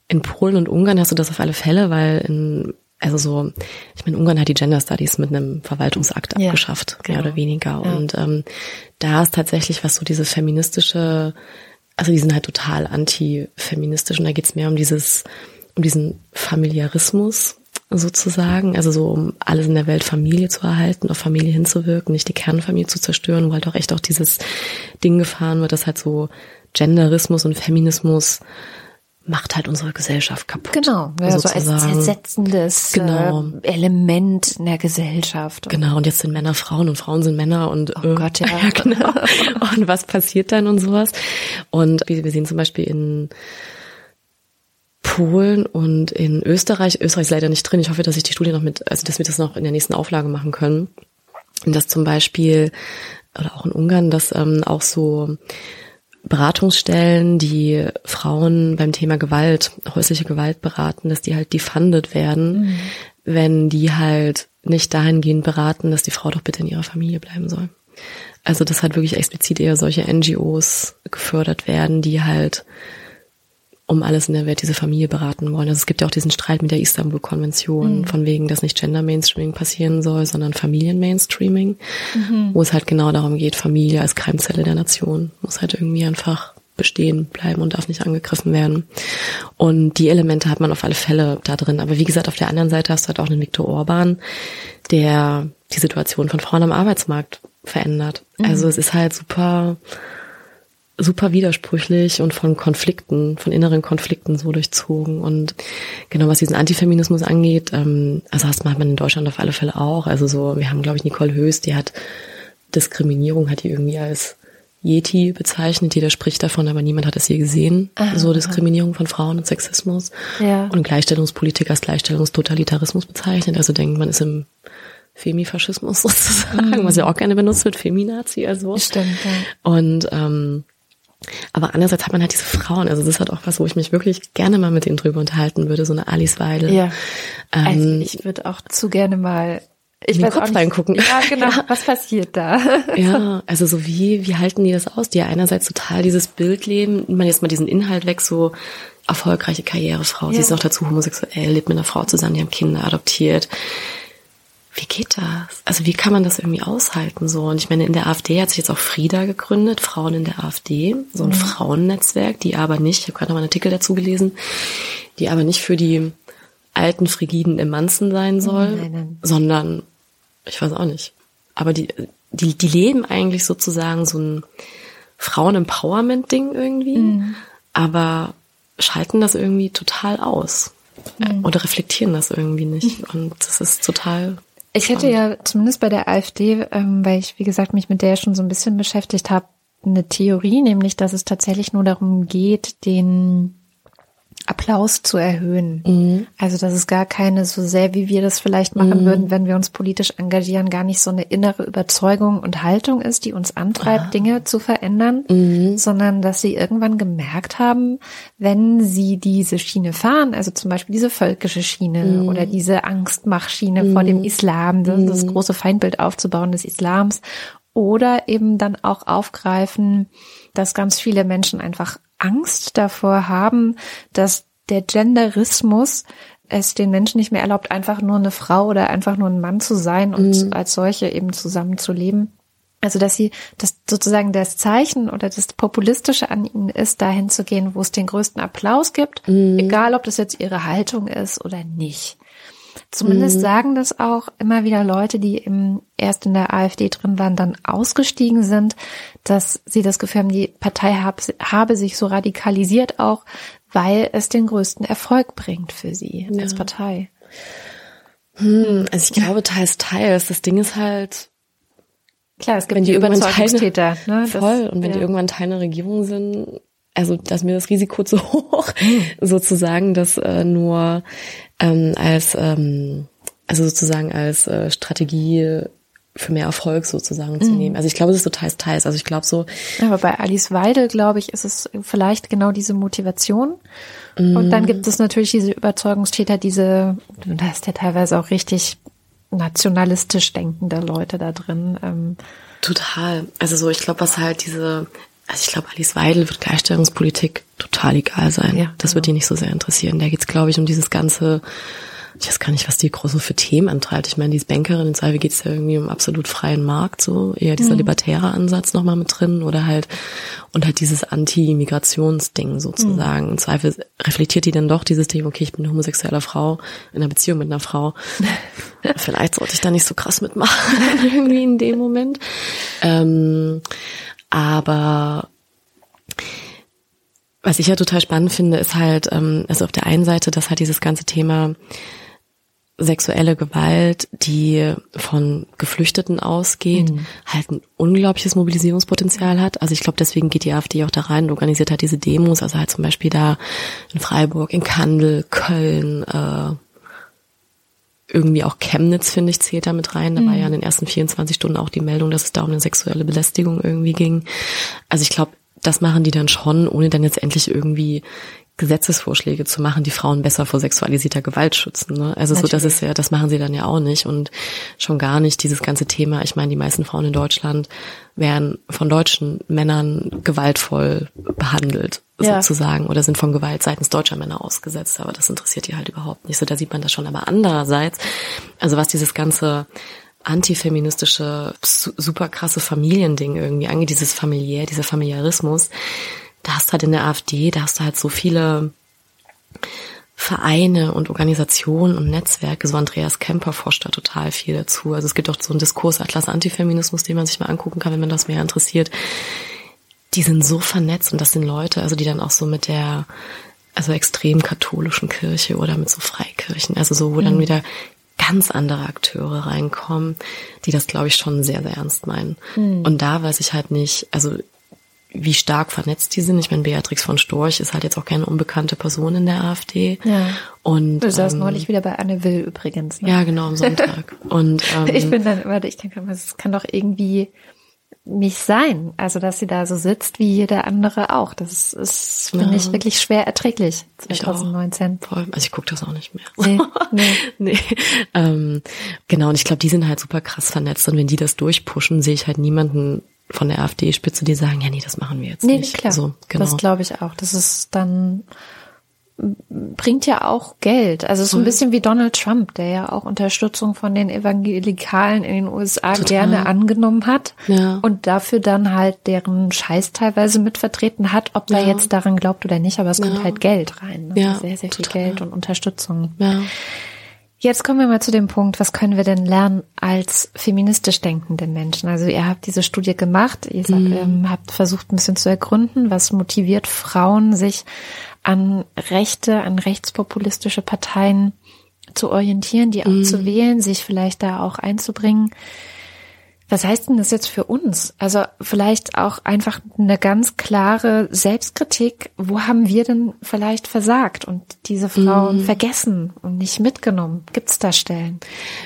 in Polen und Ungarn hast du das auf alle Fälle, weil in also so, ich meine, Ungarn hat die Gender Studies mit einem Verwaltungsakt ja, abgeschafft, genau. mehr oder weniger. Ja. Und ähm, da ist tatsächlich was so dieses feministische, also die sind halt total anti-feministisch und da geht's mehr um dieses, um diesen Familiarismus sozusagen, also so um alles in der Welt Familie zu erhalten, auf Familie hinzuwirken, nicht die Kernfamilie zu zerstören, wo halt auch echt auch dieses Ding gefahren wird, dass halt so Genderismus und Feminismus macht halt unsere Gesellschaft kaputt. Genau, ja, so als zersetzendes genau. äh, Element in der Gesellschaft. Genau, und jetzt sind Männer Frauen und Frauen sind Männer und oh äh, Gott, ja. ja genau. und was passiert dann und sowas? Und wir, sehen zum Beispiel in Polen und in Österreich, Österreich ist leider nicht drin. Ich hoffe, dass ich die Studie noch mit, also dass wir das noch in der nächsten Auflage machen können. Und dass zum Beispiel, oder auch in Ungarn, dass ähm, auch so Beratungsstellen, die Frauen beim Thema Gewalt, häusliche Gewalt beraten, dass die halt defunded werden, mhm. wenn die halt nicht dahingehend beraten, dass die Frau doch bitte in ihrer Familie bleiben soll. Also dass halt wirklich explizit eher solche NGOs gefördert werden, die halt um alles in der Welt diese Familie beraten wollen. Also es gibt ja auch diesen Streit mit der Istanbul-Konvention, mhm. von wegen, dass nicht Gender-Mainstreaming passieren soll, sondern Familien-Mainstreaming, mhm. wo es halt genau darum geht, Familie als Keimzelle der Nation muss halt irgendwie einfach bestehen bleiben und darf nicht angegriffen werden. Und die Elemente hat man auf alle Fälle da drin. Aber wie gesagt, auf der anderen Seite hast du halt auch einen Viktor Orban, der die Situation von Frauen am Arbeitsmarkt verändert. Mhm. Also es ist halt super super widersprüchlich und von Konflikten, von inneren Konflikten so durchzogen. Und genau was diesen Antifeminismus angeht, ähm, also das macht man in Deutschland auf alle Fälle auch. Also so, wir haben, glaube ich, Nicole Höß, die hat Diskriminierung, hat die irgendwie als Yeti bezeichnet. Jeder spricht davon, aber niemand hat es je gesehen. Aha, so Diskriminierung von Frauen und Sexismus. Ja. Und Gleichstellungspolitik als Gleichstellungstotalitarismus bezeichnet. Also denkt man ist im Femifaschismus sozusagen, mhm. was ja auch gerne benutzt wird, Feminazi, also. Stimmt, ja. Und ähm, aber andererseits hat man halt diese Frauen, also das ist halt auch was, wo ich mich wirklich gerne mal mit denen drüber unterhalten würde, so eine Alice Weidel. Ja. Ähm, also ich würde auch zu gerne mal ich in den Kopf reingucken. Ja, genau. Ja. Was passiert da? Ja, also so wie, wie halten die das aus? Die ja einerseits total dieses Bild leben, man jetzt mal diesen Inhalt weg, so erfolgreiche Karrierefrau. Ja. Sie ist noch dazu homosexuell, lebt mit einer Frau zusammen, die haben Kinder adoptiert wie geht das? Also wie kann man das irgendwie aushalten so? Und ich meine, in der AfD hat sich jetzt auch Frieda gegründet, Frauen in der AfD, so ein mhm. Frauennetzwerk, die aber nicht, ich habe gerade noch einen Artikel dazu gelesen, die aber nicht für die alten frigiden Emanzen sein soll, nein, nein. sondern ich weiß auch nicht. Aber die, die, die leben eigentlich sozusagen so ein Frauen-Empowerment-Ding irgendwie, mhm. aber schalten das irgendwie total aus. Mhm. Oder reflektieren das irgendwie nicht. Und das ist total ich hätte ja zumindest bei der AfD, ähm, weil ich, wie gesagt, mich mit der schon so ein bisschen beschäftigt habe, eine Theorie, nämlich dass es tatsächlich nur darum geht, den Applaus zu erhöhen. Mhm. Also dass es gar keine so sehr, wie wir das vielleicht machen mhm. würden, wenn wir uns politisch engagieren, gar nicht so eine innere Überzeugung und Haltung ist, die uns antreibt, ah. Dinge zu verändern, mhm. sondern dass sie irgendwann gemerkt haben, wenn sie diese Schiene fahren, also zum Beispiel diese völkische Schiene mhm. oder diese Angstmachschiene vor dem mhm. Islam, das, das mhm. große Feindbild aufzubauen des Islams oder eben dann auch aufgreifen, dass ganz viele Menschen einfach Angst davor haben, dass der Genderismus es den Menschen nicht mehr erlaubt, einfach nur eine Frau oder einfach nur ein Mann zu sein und mhm. als solche eben zusammenzuleben. Also, dass sie, dass sozusagen das Zeichen oder das Populistische an ihnen ist, dahin zu gehen, wo es den größten Applaus gibt, mhm. egal ob das jetzt ihre Haltung ist oder nicht. Zumindest mhm. sagen das auch immer wieder Leute, die im, erst in der AfD drin waren, dann ausgestiegen sind, dass sie das Gefühl haben, die Partei hab, habe sich so radikalisiert auch, weil es den größten Erfolg bringt für sie ja. als Partei. Hm, also ich glaube teils, teils. Das Ding ist halt, Klar, es gibt wenn die Überzeugungstäter. Teil, ne? voll. und wenn ja. die irgendwann Teil einer Regierung sind, also dass mir das Risiko zu hoch, mhm. sozusagen, dass äh, nur ähm, als ähm, also sozusagen als äh, Strategie für mehr Erfolg sozusagen mhm. zu nehmen. Also ich glaube, es ist so teils, teils. Also ich glaube so. Aber bei Alice Weidel, glaube ich, ist es vielleicht genau diese Motivation. Mhm. Und dann gibt es natürlich diese Überzeugungstäter, diese, da ist ja teilweise auch richtig nationalistisch denkende Leute da drin. Ähm. Total. Also so, ich glaube, was halt diese also ich glaube, Alice Weidel wird Gleichstellungspolitik total egal sein. Ja, das genau. wird die nicht so sehr interessieren. Da geht's, glaube ich, um dieses ganze, ich weiß gar nicht, was die groß so für Themen antreibt. Ich meine, die ist Bankerin, in Zweifel geht's ja irgendwie um absolut freien Markt, so eher dieser mhm. libertäre Ansatz nochmal mit drin oder halt, und halt dieses Anti-Migrationsding sozusagen. Mhm. Im Zweifel reflektiert die dann doch dieses Thema, okay, ich bin eine homosexuelle Frau in einer Beziehung mit einer Frau. Vielleicht sollte ich da nicht so krass mitmachen, irgendwie in dem Moment. Ähm, aber was ich ja total spannend finde, ist halt, ähm, also auf der einen Seite, dass halt dieses ganze Thema sexuelle Gewalt, die von Geflüchteten ausgeht, mhm. halt ein unglaubliches Mobilisierungspotenzial hat. Also ich glaube, deswegen geht die AfD auch da rein und organisiert halt diese Demos, also halt zum Beispiel da in Freiburg, in Kandel, Köln, äh, irgendwie auch Chemnitz, finde ich, zählt da mit rein. Da mhm. war ja in den ersten 24 Stunden auch die Meldung, dass es da um eine sexuelle Belästigung irgendwie ging. Also ich glaube, das machen die dann schon, ohne dann jetzt endlich irgendwie Gesetzesvorschläge zu machen, die Frauen besser vor sexualisierter Gewalt schützen. Ne? Also Natürlich. so, das ist ja, das machen sie dann ja auch nicht und schon gar nicht dieses ganze Thema. Ich meine, die meisten Frauen in Deutschland werden von deutschen Männern gewaltvoll behandelt ja. sozusagen oder sind von Gewalt seitens deutscher Männer ausgesetzt, aber das interessiert die halt überhaupt nicht. So, da sieht man das schon. Aber andererseits, also was dieses ganze antifeministische, super krasse Familiending irgendwie angeht, dieses familiär, dieser Familiarismus, da hast du halt in der AfD, da hast du halt so viele Vereine und Organisationen und Netzwerke, so Andreas Kemper forscht da total viel dazu. Also es gibt auch so einen Diskursatlas Antifeminismus, den man sich mal angucken kann, wenn man das mehr interessiert. Die sind so vernetzt und das sind Leute, also die dann auch so mit der, also extrem katholischen Kirche oder mit so Freikirchen, also so, wo mhm. dann wieder ganz andere Akteure reinkommen, die das, glaube ich, schon sehr, sehr ernst meinen. Mhm. Und da weiß ich halt nicht, also wie stark vernetzt die sind. Ich meine, Beatrix von Storch ist halt jetzt auch keine unbekannte Person in der AfD. Ja. Und du saßt ähm, neulich wieder bei Anne Will übrigens. Ne? Ja, genau, am Sonntag. Und ähm, ich bin dann immer, ich denke, es kann doch irgendwie nicht sein. Also, dass sie da so sitzt wie jeder andere auch. Das ist, finde ja. ich, wirklich schwer erträglich. 2019. Ich Voll. Also ich gucke das auch nicht mehr. Nee, nee. nee. Ähm, genau, und ich glaube, die sind halt super krass vernetzt. Und wenn die das durchpushen, sehe ich halt niemanden von der AfD-Spitze, die sagen, ja, nee, das machen wir jetzt nee, nicht. Klar. So, genau. Das glaube ich auch. Das ist dann bringt ja auch Geld. Also ist ein bisschen wie Donald Trump, der ja auch Unterstützung von den Evangelikalen in den USA Total. gerne angenommen hat ja. und dafür dann halt deren Scheiß teilweise mitvertreten hat, ob ja. er jetzt daran glaubt oder nicht, aber es kommt halt Geld rein. Ne? Ja, sehr, sehr viel Total. Geld und Unterstützung. Ja. Jetzt kommen wir mal zu dem Punkt, was können wir denn lernen als feministisch denkende Menschen? Also ihr habt diese Studie gemacht, ihr mhm. ähm, habt versucht ein bisschen zu ergründen, was motiviert Frauen, sich an rechte, an rechtspopulistische Parteien zu orientieren, die auch mhm. zu wählen, sich vielleicht da auch einzubringen. Was heißt denn das jetzt für uns? Also vielleicht auch einfach eine ganz klare Selbstkritik. Wo haben wir denn vielleicht versagt und diese Frauen mm. vergessen und nicht mitgenommen? Gibt es da Stellen?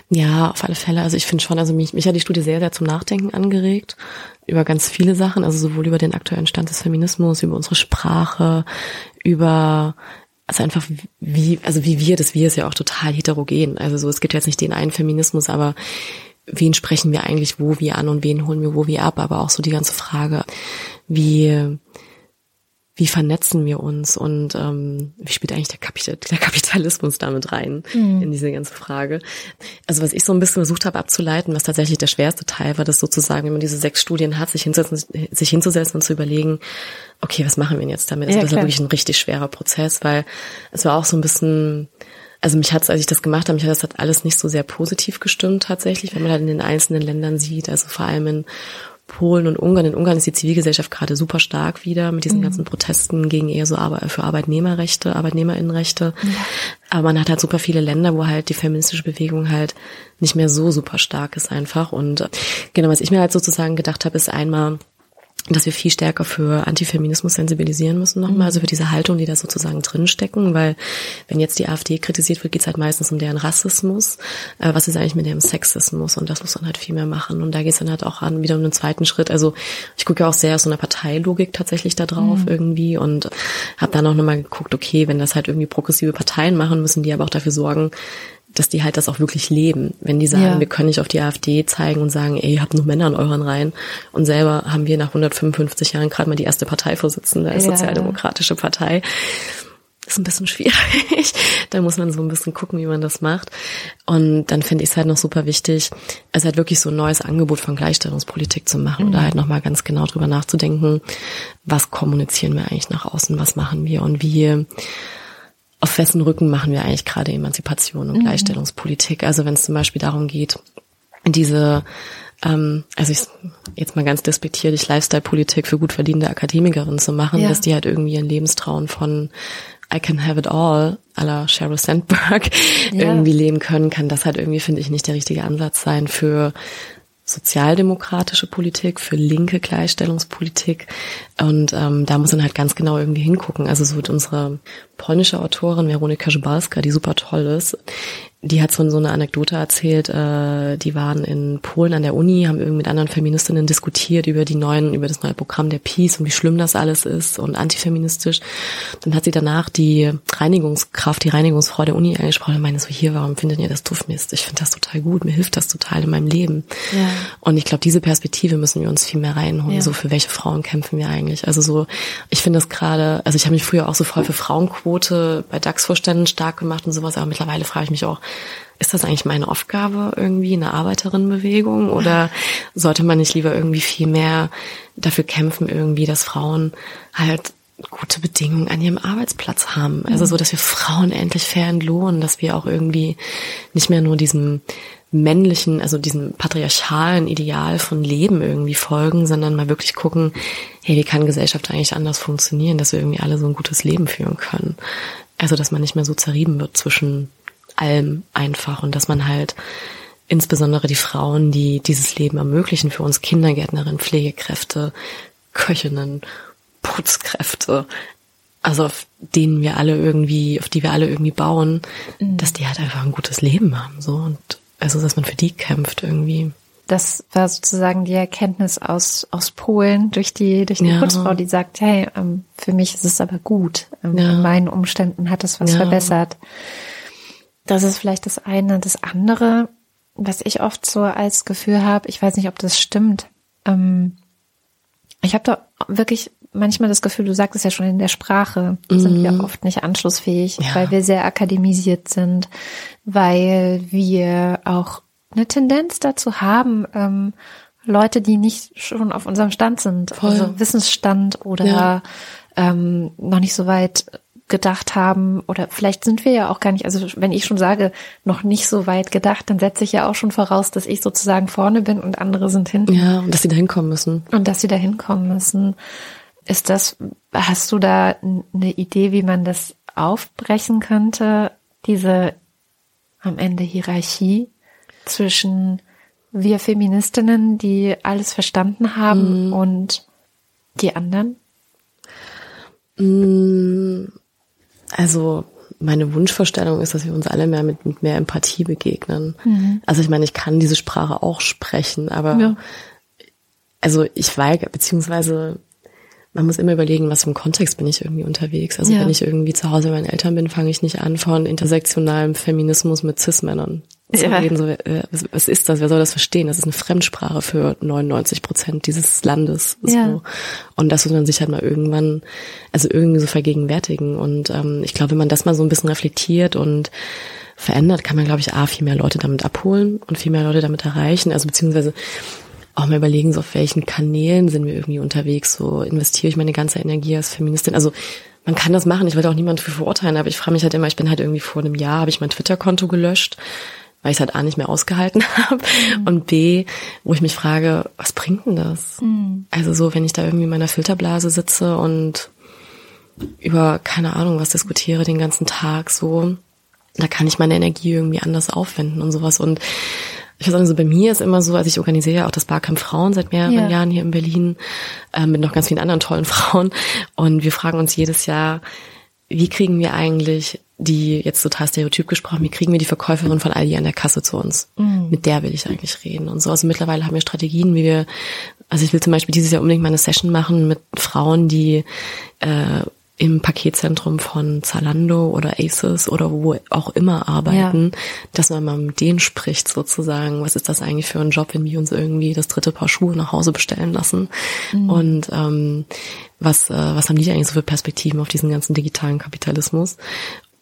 Ja, auf alle Fälle. Also ich finde schon, also mich, mich hat die Studie sehr, sehr zum Nachdenken angeregt über ganz viele Sachen, also sowohl über den aktuellen Stand des Feminismus, über unsere Sprache, über also einfach wie, also wie wir, das wir ist ja auch total heterogen. Also so, es gibt jetzt nicht den einen Feminismus, aber wen sprechen wir eigentlich wo wie an und wen holen wir wo wie ab, aber auch so die ganze Frage, wie wie vernetzen wir uns und ähm, wie spielt eigentlich der, Kapital der Kapitalismus damit rein mhm. in diese ganze Frage. Also was ich so ein bisschen versucht habe abzuleiten, was tatsächlich der schwerste Teil war, das sozusagen, wenn man diese sechs Studien hat, sich, hinsetzen, sich hinzusetzen und zu überlegen, okay, was machen wir denn jetzt damit? Also ja, das ist wirklich ein richtig schwerer Prozess, weil es war auch so ein bisschen also mich hat als ich das gemacht habe, mich hat das hat alles nicht so sehr positiv gestimmt tatsächlich, wenn man halt in den einzelnen Ländern sieht, also vor allem in Polen und Ungarn. In Ungarn ist die Zivilgesellschaft gerade super stark wieder mit diesen mhm. ganzen Protesten gegen eher so für Arbeitnehmerrechte, Arbeitnehmerinnenrechte. Mhm. Aber man hat halt super viele Länder, wo halt die feministische Bewegung halt nicht mehr so super stark ist einfach. Und genau, was ich mir halt sozusagen gedacht habe, ist einmal, dass wir viel stärker für Antifeminismus sensibilisieren müssen nochmal, also für diese Haltung, die da sozusagen drinstecken, weil wenn jetzt die AfD kritisiert wird, geht es halt meistens um deren Rassismus, äh, was ist eigentlich mit dem Sexismus? Und das muss man halt viel mehr machen. Und da geht es dann halt auch an, wieder um den zweiten Schritt, also ich gucke ja auch sehr aus so einer Parteilogik tatsächlich da drauf mhm. irgendwie und habe dann auch nochmal geguckt, okay, wenn das halt irgendwie progressive Parteien machen, müssen die aber auch dafür sorgen, dass die halt das auch wirklich leben. Wenn die sagen, ja. wir können nicht auf die AfD zeigen und sagen, ey, ihr habt nur Männer in euren Reihen. Und selber haben wir nach 155 Jahren gerade mal die erste Parteivorsitzende als ja. Sozialdemokratische Partei. Das ist ein bisschen schwierig. da muss man so ein bisschen gucken, wie man das macht. Und dann finde ich es halt noch super wichtig, es halt wirklich so ein neues Angebot von Gleichstellungspolitik zu machen mhm. oder halt nochmal ganz genau drüber nachzudenken, was kommunizieren wir eigentlich nach außen, was machen wir und wie auf wessen Rücken machen wir eigentlich gerade Emanzipation und mhm. Gleichstellungspolitik? Also wenn es zum Beispiel darum geht, diese ähm, also ich jetzt mal ganz despektierlich Lifestyle-Politik für gut verdienende Akademikerinnen zu machen, ja. dass die halt irgendwie ihren Lebenstraum von I can have it all, à la Sheryl Sandberg, ja. irgendwie leben können, kann das halt irgendwie, finde ich, nicht der richtige Ansatz sein für sozialdemokratische Politik, für linke Gleichstellungspolitik. Und ähm, da muss man halt ganz genau irgendwie hingucken. Also so wird unsere polnische Autorin Veronika Żubalska, die super toll ist, die hat so, so eine Anekdote erzählt, äh, die waren in Polen an der Uni, haben irgendwie mit anderen Feministinnen diskutiert über die neuen, über das neue Programm der Peace und wie schlimm das alles ist und antifeministisch. Dann hat sie danach die Reinigungskraft, die Reinigungsfrau der Uni angesprochen und meinte so, hier, warum findet ihr das Duftmist? Ich finde das total gut, mir hilft das total in meinem Leben. Ja. Und ich glaube, diese Perspektive müssen wir uns viel mehr reinholen. Ja. So, für welche Frauen kämpfen wir eigentlich? Also so, ich finde das gerade, also ich habe mich früher auch so voll für Frauenquote bei DAX-Vorständen stark gemacht und sowas, aber mittlerweile frage ich mich auch, ist das eigentlich meine Aufgabe irgendwie in der Arbeiterinnenbewegung oder sollte man nicht lieber irgendwie viel mehr dafür kämpfen irgendwie, dass Frauen halt gute Bedingungen an ihrem Arbeitsplatz haben. Also so, dass wir Frauen endlich fair entlohnen, dass wir auch irgendwie nicht mehr nur diesem männlichen, also diesem patriarchalen Ideal von Leben irgendwie folgen, sondern mal wirklich gucken, hey, wie kann Gesellschaft eigentlich anders funktionieren, dass wir irgendwie alle so ein gutes Leben führen können. Also, dass man nicht mehr so zerrieben wird zwischen allem einfach und dass man halt insbesondere die Frauen, die dieses Leben ermöglichen für uns Kindergärtnerinnen, Pflegekräfte, Köchinnen, Putzkräfte, also auf denen wir alle irgendwie, auf die wir alle irgendwie bauen, mhm. dass die halt einfach ein gutes Leben haben, so und also dass man für die kämpft irgendwie. Das war sozusagen die Erkenntnis aus aus Polen durch die durch die ja. Putzfrau, die sagt, hey, ähm, für mich ist es aber gut. Ähm, ja. In meinen Umständen hat es was ja. verbessert. Das ist vielleicht das eine. Das andere, was ich oft so als Gefühl habe, ich weiß nicht, ob das stimmt. Ähm, ich habe da wirklich manchmal das Gefühl, du sagst es ja schon in der Sprache, mhm. sind wir oft nicht anschlussfähig, ja. weil wir sehr akademisiert sind, weil wir auch eine Tendenz dazu haben, ähm, Leute, die nicht schon auf unserem Stand sind, Voll. also Wissensstand oder ja. ähm, noch nicht so weit gedacht haben oder vielleicht sind wir ja auch gar nicht, also wenn ich schon sage, noch nicht so weit gedacht, dann setze ich ja auch schon voraus, dass ich sozusagen vorne bin und andere sind hinten. Ja, und dass sie da hinkommen müssen. Und dass sie da hinkommen müssen. Ist das, hast du da eine Idee, wie man das aufbrechen könnte, diese am Ende Hierarchie zwischen wir Feministinnen, die alles verstanden haben Mhm. und die anderen? Mm, Also meine Wunschvorstellung ist, dass wir uns alle mehr mit, mit mehr Empathie begegnen. Also ich meine, ich kann diese Sprache auch sprechen, aber Ja. also ich weigere, beziehungsweise man muss immer überlegen, was im Kontext bin ich irgendwie unterwegs. Also Ja. wenn ich irgendwie zu Hause bei meinen Eltern bin, fange ich nicht an von intersektionalem Feminismus mit Cis-Männern zu Ja. reden. So, äh, was, was ist das? Wer soll das verstehen? Das ist eine Fremdsprache für 99 Prozent dieses Landes. So. Ja. Und das muss man sich halt mal irgendwann, also irgendwie so vergegenwärtigen. Und ähm, ich glaube, wenn man das mal so ein bisschen reflektiert und verändert, kann man, glaube ich, A, viel mehr Leute damit abholen und viel mehr Leute damit erreichen. Also beziehungsweise auch mal überlegen, so auf welchen Kanälen sind wir irgendwie unterwegs, so investiere ich meine ganze Energie als Feministin. Also man kann das machen, ich will auch niemand für verurteilen, aber ich frage mich halt immer, ich bin halt irgendwie vor einem Jahr, habe ich mein Twitter-Konto gelöscht, weil ich es halt A nicht mehr ausgehalten habe und B, wo ich mich frage, was bringt denn das? Also so, wenn ich da irgendwie in meiner Filterblase sitze und über keine Ahnung was diskutiere den ganzen Tag so, da kann ich meine Energie irgendwie anders aufwenden und sowas und ich weiß auch so bei mir ist immer so, also ich organisiere ja auch das Barcamp Frauen seit mehreren Ja. Jahren hier in Berlin äh, mit noch ganz vielen anderen tollen Frauen und wir fragen uns jedes Jahr, wie kriegen wir eigentlich die, jetzt total stereotyp gesprochen, wie kriegen wir die Verkäuferin von Aldi an der Kasse zu uns? Mit der will ich eigentlich reden und so. Also mittlerweile haben wir Strategien, wie wir, also ich will zum Beispiel dieses Jahr unbedingt mal eine Session machen mit Frauen, die äh, im Paketzentrum von Zalando oder Aces oder wo auch immer arbeiten, dass man mal mit denen spricht sozusagen, was ist das eigentlich für ein Job, wenn wir uns irgendwie das dritte Paar Schuhe nach Hause bestellen lassen und ähm, was, äh, was haben die eigentlich so für Perspektiven auf diesen ganzen digitalen Kapitalismus?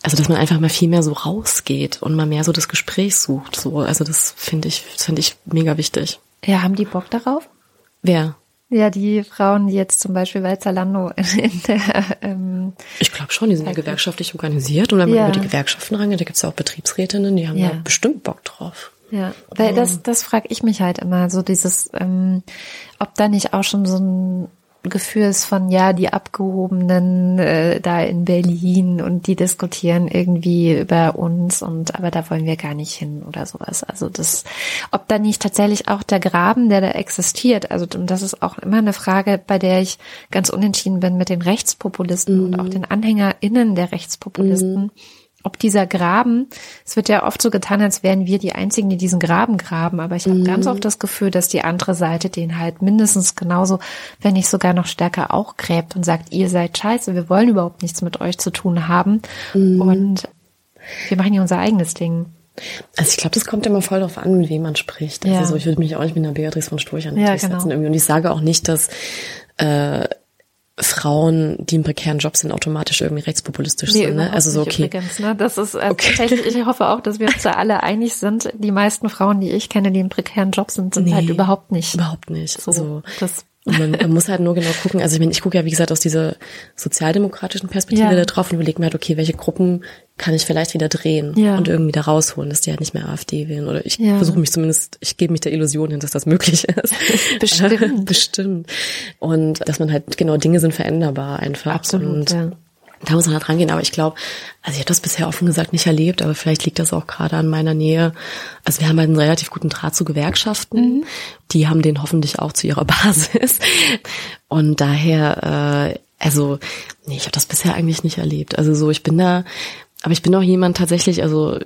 Also dass man einfach mal viel mehr so rausgeht und mal mehr so das Gespräch sucht. So, also das finde ich, das finde ich mega wichtig. Ja, haben die Bock darauf? Wer? Ja, die Frauen, die jetzt zum Beispiel bei Zalando in, der, ähm, Ich glaube schon, die sind ja gewerkschaftlich organisiert und wenn man Ja. über die Gewerkschaften rangeht, da gibt's ja auch Betriebsrätinnen, die haben Ja. da bestimmt Bock drauf. ja, weil das, das frage ich mich halt immer, so dieses, ähm, ob da nicht auch schon so ein Gefühl ist von, ja, die Abgehobenen äh, da in Berlin und die diskutieren irgendwie über uns und aber da wollen wir gar nicht hin oder sowas. Also das, ob da nicht tatsächlich auch der Graben, der da existiert, also und das ist auch immer eine Frage, bei der ich ganz unentschieden bin mit den Rechtspopulisten und auch den AnhängerInnen der Rechtspopulisten. Ob dieser Graben, es wird ja oft so getan, als wären wir die Einzigen, die diesen Graben graben, aber ich habe ganz oft das Gefühl, dass die andere Seite den halt mindestens genauso, wenn nicht sogar noch stärker auch gräbt und sagt, ihr seid scheiße, wir wollen überhaupt nichts mit euch zu tun haben und wir machen hier unser eigenes Ding. Also ich glaube, das kommt immer voll darauf an, mit wem man spricht. Also Ja. so, ich würde mich auch nicht mit einer Beatrice von Storch an den Ja, Tisch setzen genau. irgendwie. Und ich sage auch nicht, dass äh, Frauen, die im prekären Job sind, automatisch irgendwie rechtspopulistisch sind. Ne? Also so, okay. Übrigens, ne? Das ist äh, Okay. tatsächlich, ich hoffe auch, dass wir uns da alle einig sind. Die meisten Frauen, die ich kenne, die in prekären Jobs sind, sind Nee, halt überhaupt nicht. Überhaupt nicht. So, So. das- Und man, man muss halt nur genau gucken. Also ich meine, ich gucke ja, wie gesagt, aus dieser sozialdemokratischen Perspektive Ja. da drauf und überlege mir halt, okay, welche Gruppen kann ich vielleicht wieder drehen Ja. und irgendwie da rausholen, dass die halt nicht mehr AfD wählen. Oder ich Ja. versuche mich zumindest, ich gebe mich der Illusion hin, dass das möglich ist. Bestimmt. Bestimmt. Und dass man halt, genau, Dinge sind veränderbar einfach. Absolut, und ja. Da muss man halt rangehen. Aber ich glaube, also ich habe das bisher offen gesagt nicht erlebt, aber vielleicht liegt das auch gerade an meiner Nähe. Also wir haben halt einen relativ guten Draht zu Gewerkschaften. Die haben den hoffentlich auch zu ihrer Basis. Und daher, äh, also, nee, ich habe das bisher eigentlich nicht erlebt. Also so, ich bin da, aber ich bin auch jemand tatsächlich, also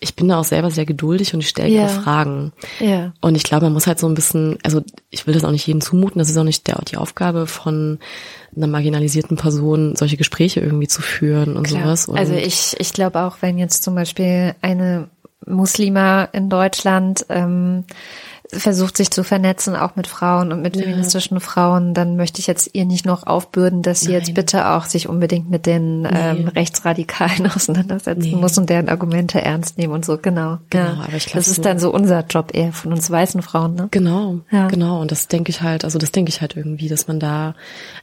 ich bin da auch selber sehr geduldig und ich stelle Ja. Fragen. Ja. Und ich glaube, man muss halt so ein bisschen, also ich will das auch nicht jedem zumuten, das ist auch nicht der, die Aufgabe von einer marginalisierten Person, solche Gespräche irgendwie zu führen und Klar. sowas. Und Also ich, ich glaube auch, wenn jetzt zum Beispiel eine Muslima in Deutschland ähm, versucht sich zu vernetzen, auch mit Frauen und mit feministischen Frauen, dann möchte ich jetzt ihr nicht noch aufbürden, dass sie jetzt Nein. bitte auch sich unbedingt mit den ähm, Rechtsradikalen auseinandersetzen Nee. muss und deren Argumente ernst nehmen und so. Genau. Genau, ja. aber ich glaub, das ist dann so unser Job eher von uns weißen Frauen, ne? Genau, Ja. genau. Und das denke ich halt, also das denke ich halt irgendwie, dass man da,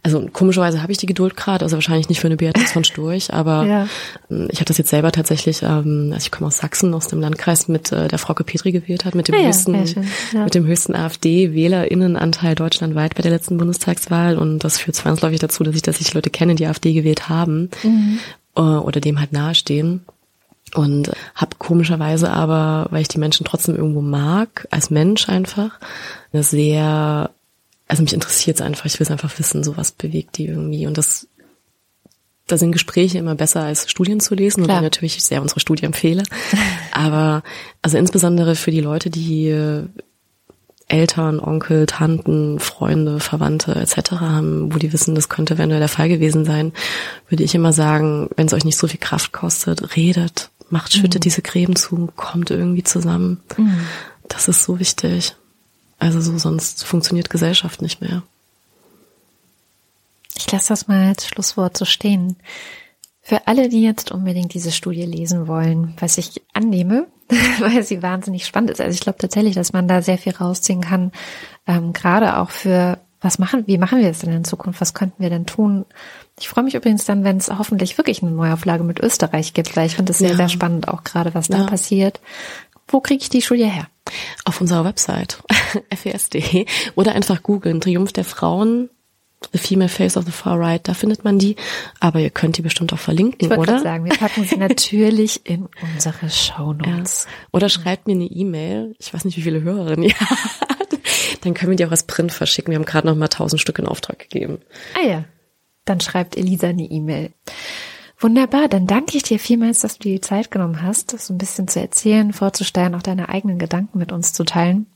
also komischerweise habe ich die Geduld gerade, also wahrscheinlich nicht für eine Beatrice von Storch, aber Ja. ähm, ich habe das jetzt selber tatsächlich, ähm, also ich komme aus Sachsen, aus dem Landkreis mit äh, der Frauke Petri gewählt hat, mit dem Ah ja, schön, ja. mit dem höchsten AfD-WählerInnenanteil deutschlandweit bei der letzten Bundestagswahl und das führt zwangsläufig dazu, dass ich, dass ich Leute kenne, die AfD gewählt haben Mhm. äh, oder dem halt nahestehen. und habe komischerweise aber, weil ich die Menschen trotzdem irgendwo mag, als Mensch einfach, eine sehr, also mich interessiert es einfach, ich will es einfach wissen, so was bewegt die irgendwie und das da sind Gespräche immer besser als Studien zu lesen, und ich natürlich sehr unsere Studie empfehle. Aber also insbesondere für die Leute, die Eltern, Onkel, Tanten, Freunde, Verwandte etc. haben, wo die wissen, das könnte eventuell der Fall gewesen sein, würde ich immer sagen, wenn es euch nicht so viel Kraft kostet, redet, macht, schüttet mhm. diese Gräben zu, kommt irgendwie zusammen. Mhm. Das ist so wichtig. Also so, sonst funktioniert Gesellschaft nicht mehr. Ich lasse das mal als Schlusswort so stehen. Für alle, die jetzt unbedingt diese Studie lesen wollen, was ich annehme, weil sie wahnsinnig spannend ist. Also ich glaube tatsächlich, dass man da sehr viel rausziehen kann, ähm, gerade auch für was machen, wie machen wir es denn in Zukunft? Was könnten wir denn tun? Ich freue mich übrigens dann, wenn es hoffentlich wirklich eine Neuauflage mit Österreich gibt, weil ich finde es sehr, ja. sehr spannend, auch gerade was ja. da passiert. Wo kriege ich die Studie her? Auf unserer Website, fes.de oder einfach googeln, Triumph der Frauen, The Female Face of the Far Right, da findet man die. Aber ihr könnt die bestimmt auch verlinken, ich oder? Ich sagen, wir packen sie natürlich in unsere Show Notes. Ja. Oder schreibt mir eine E-Mail. Ich weiß nicht, wie viele Hörerinnen ihr habt. Dann können wir die auch als Print verschicken. Wir haben gerade noch mal tausend Stück in Auftrag gegeben. Ah ja. Dann schreibt Elisa eine E-Mail. Wunderbar, dann danke ich dir vielmals, dass du dir die Zeit genommen hast, das ein bisschen zu erzählen, vorzustellen, auch deine eigenen Gedanken mit uns zu teilen.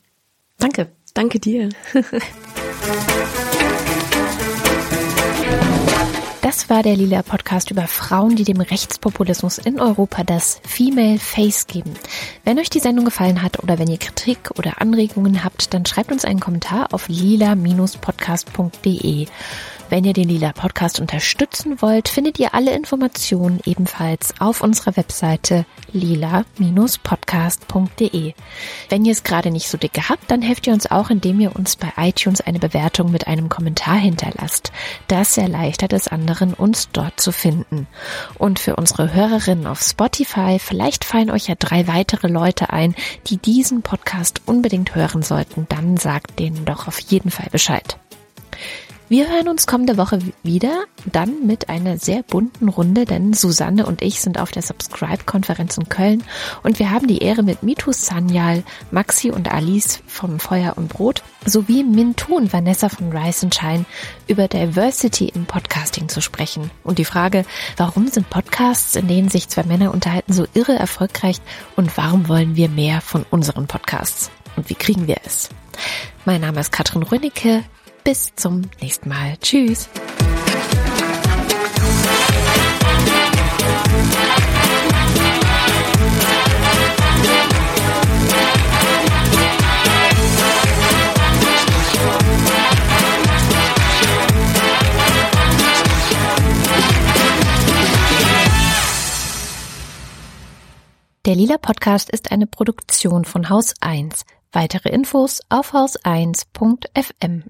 Danke. Danke dir. Das war der Lila Podcast über Frauen, die dem Rechtspopulismus in Europa das Female Face geben. Wenn euch die Sendung gefallen hat oder wenn ihr Kritik oder Anregungen habt, dann schreibt uns einen Kommentar auf lila-podcast.de. Wenn ihr den Lila Podcast unterstützen wollt, findet ihr alle Informationen ebenfalls auf unserer Webseite lila-podcast.de. Wenn ihr es gerade nicht so dicke habt, dann helft ihr uns auch, indem ihr uns bei iTunes eine Bewertung mit einem Kommentar hinterlasst. Das erleichtert es anderen, uns dort zu finden. Und für unsere Hörerinnen auf Spotify, vielleicht fallen euch ja drei weitere Leute ein, die diesen Podcast unbedingt hören sollten, dann sagt denen doch auf jeden Fall Bescheid. Wir hören uns kommende Woche wieder, dann mit einer sehr bunten Runde, denn Susanne und ich sind auf der Subscribe-Konferenz in Köln und wir haben die Ehre mit Mitu Sanyal, Maxi und Alice vom Feuer und Brot sowie Mintu und Vanessa von Rise and Shine über Diversity im Podcasting zu sprechen. Und die Frage, warum sind Podcasts, in denen sich zwei Männer unterhalten, so irre erfolgreich und warum wollen wir mehr von unseren Podcasts? Und wie kriegen wir es? Mein Name ist Katrin Rönicke. Bis zum nächsten Mal. Tschüss. Der Lila Podcast ist eine Produktion von Haus 1. Weitere Infos auf haus1.fm.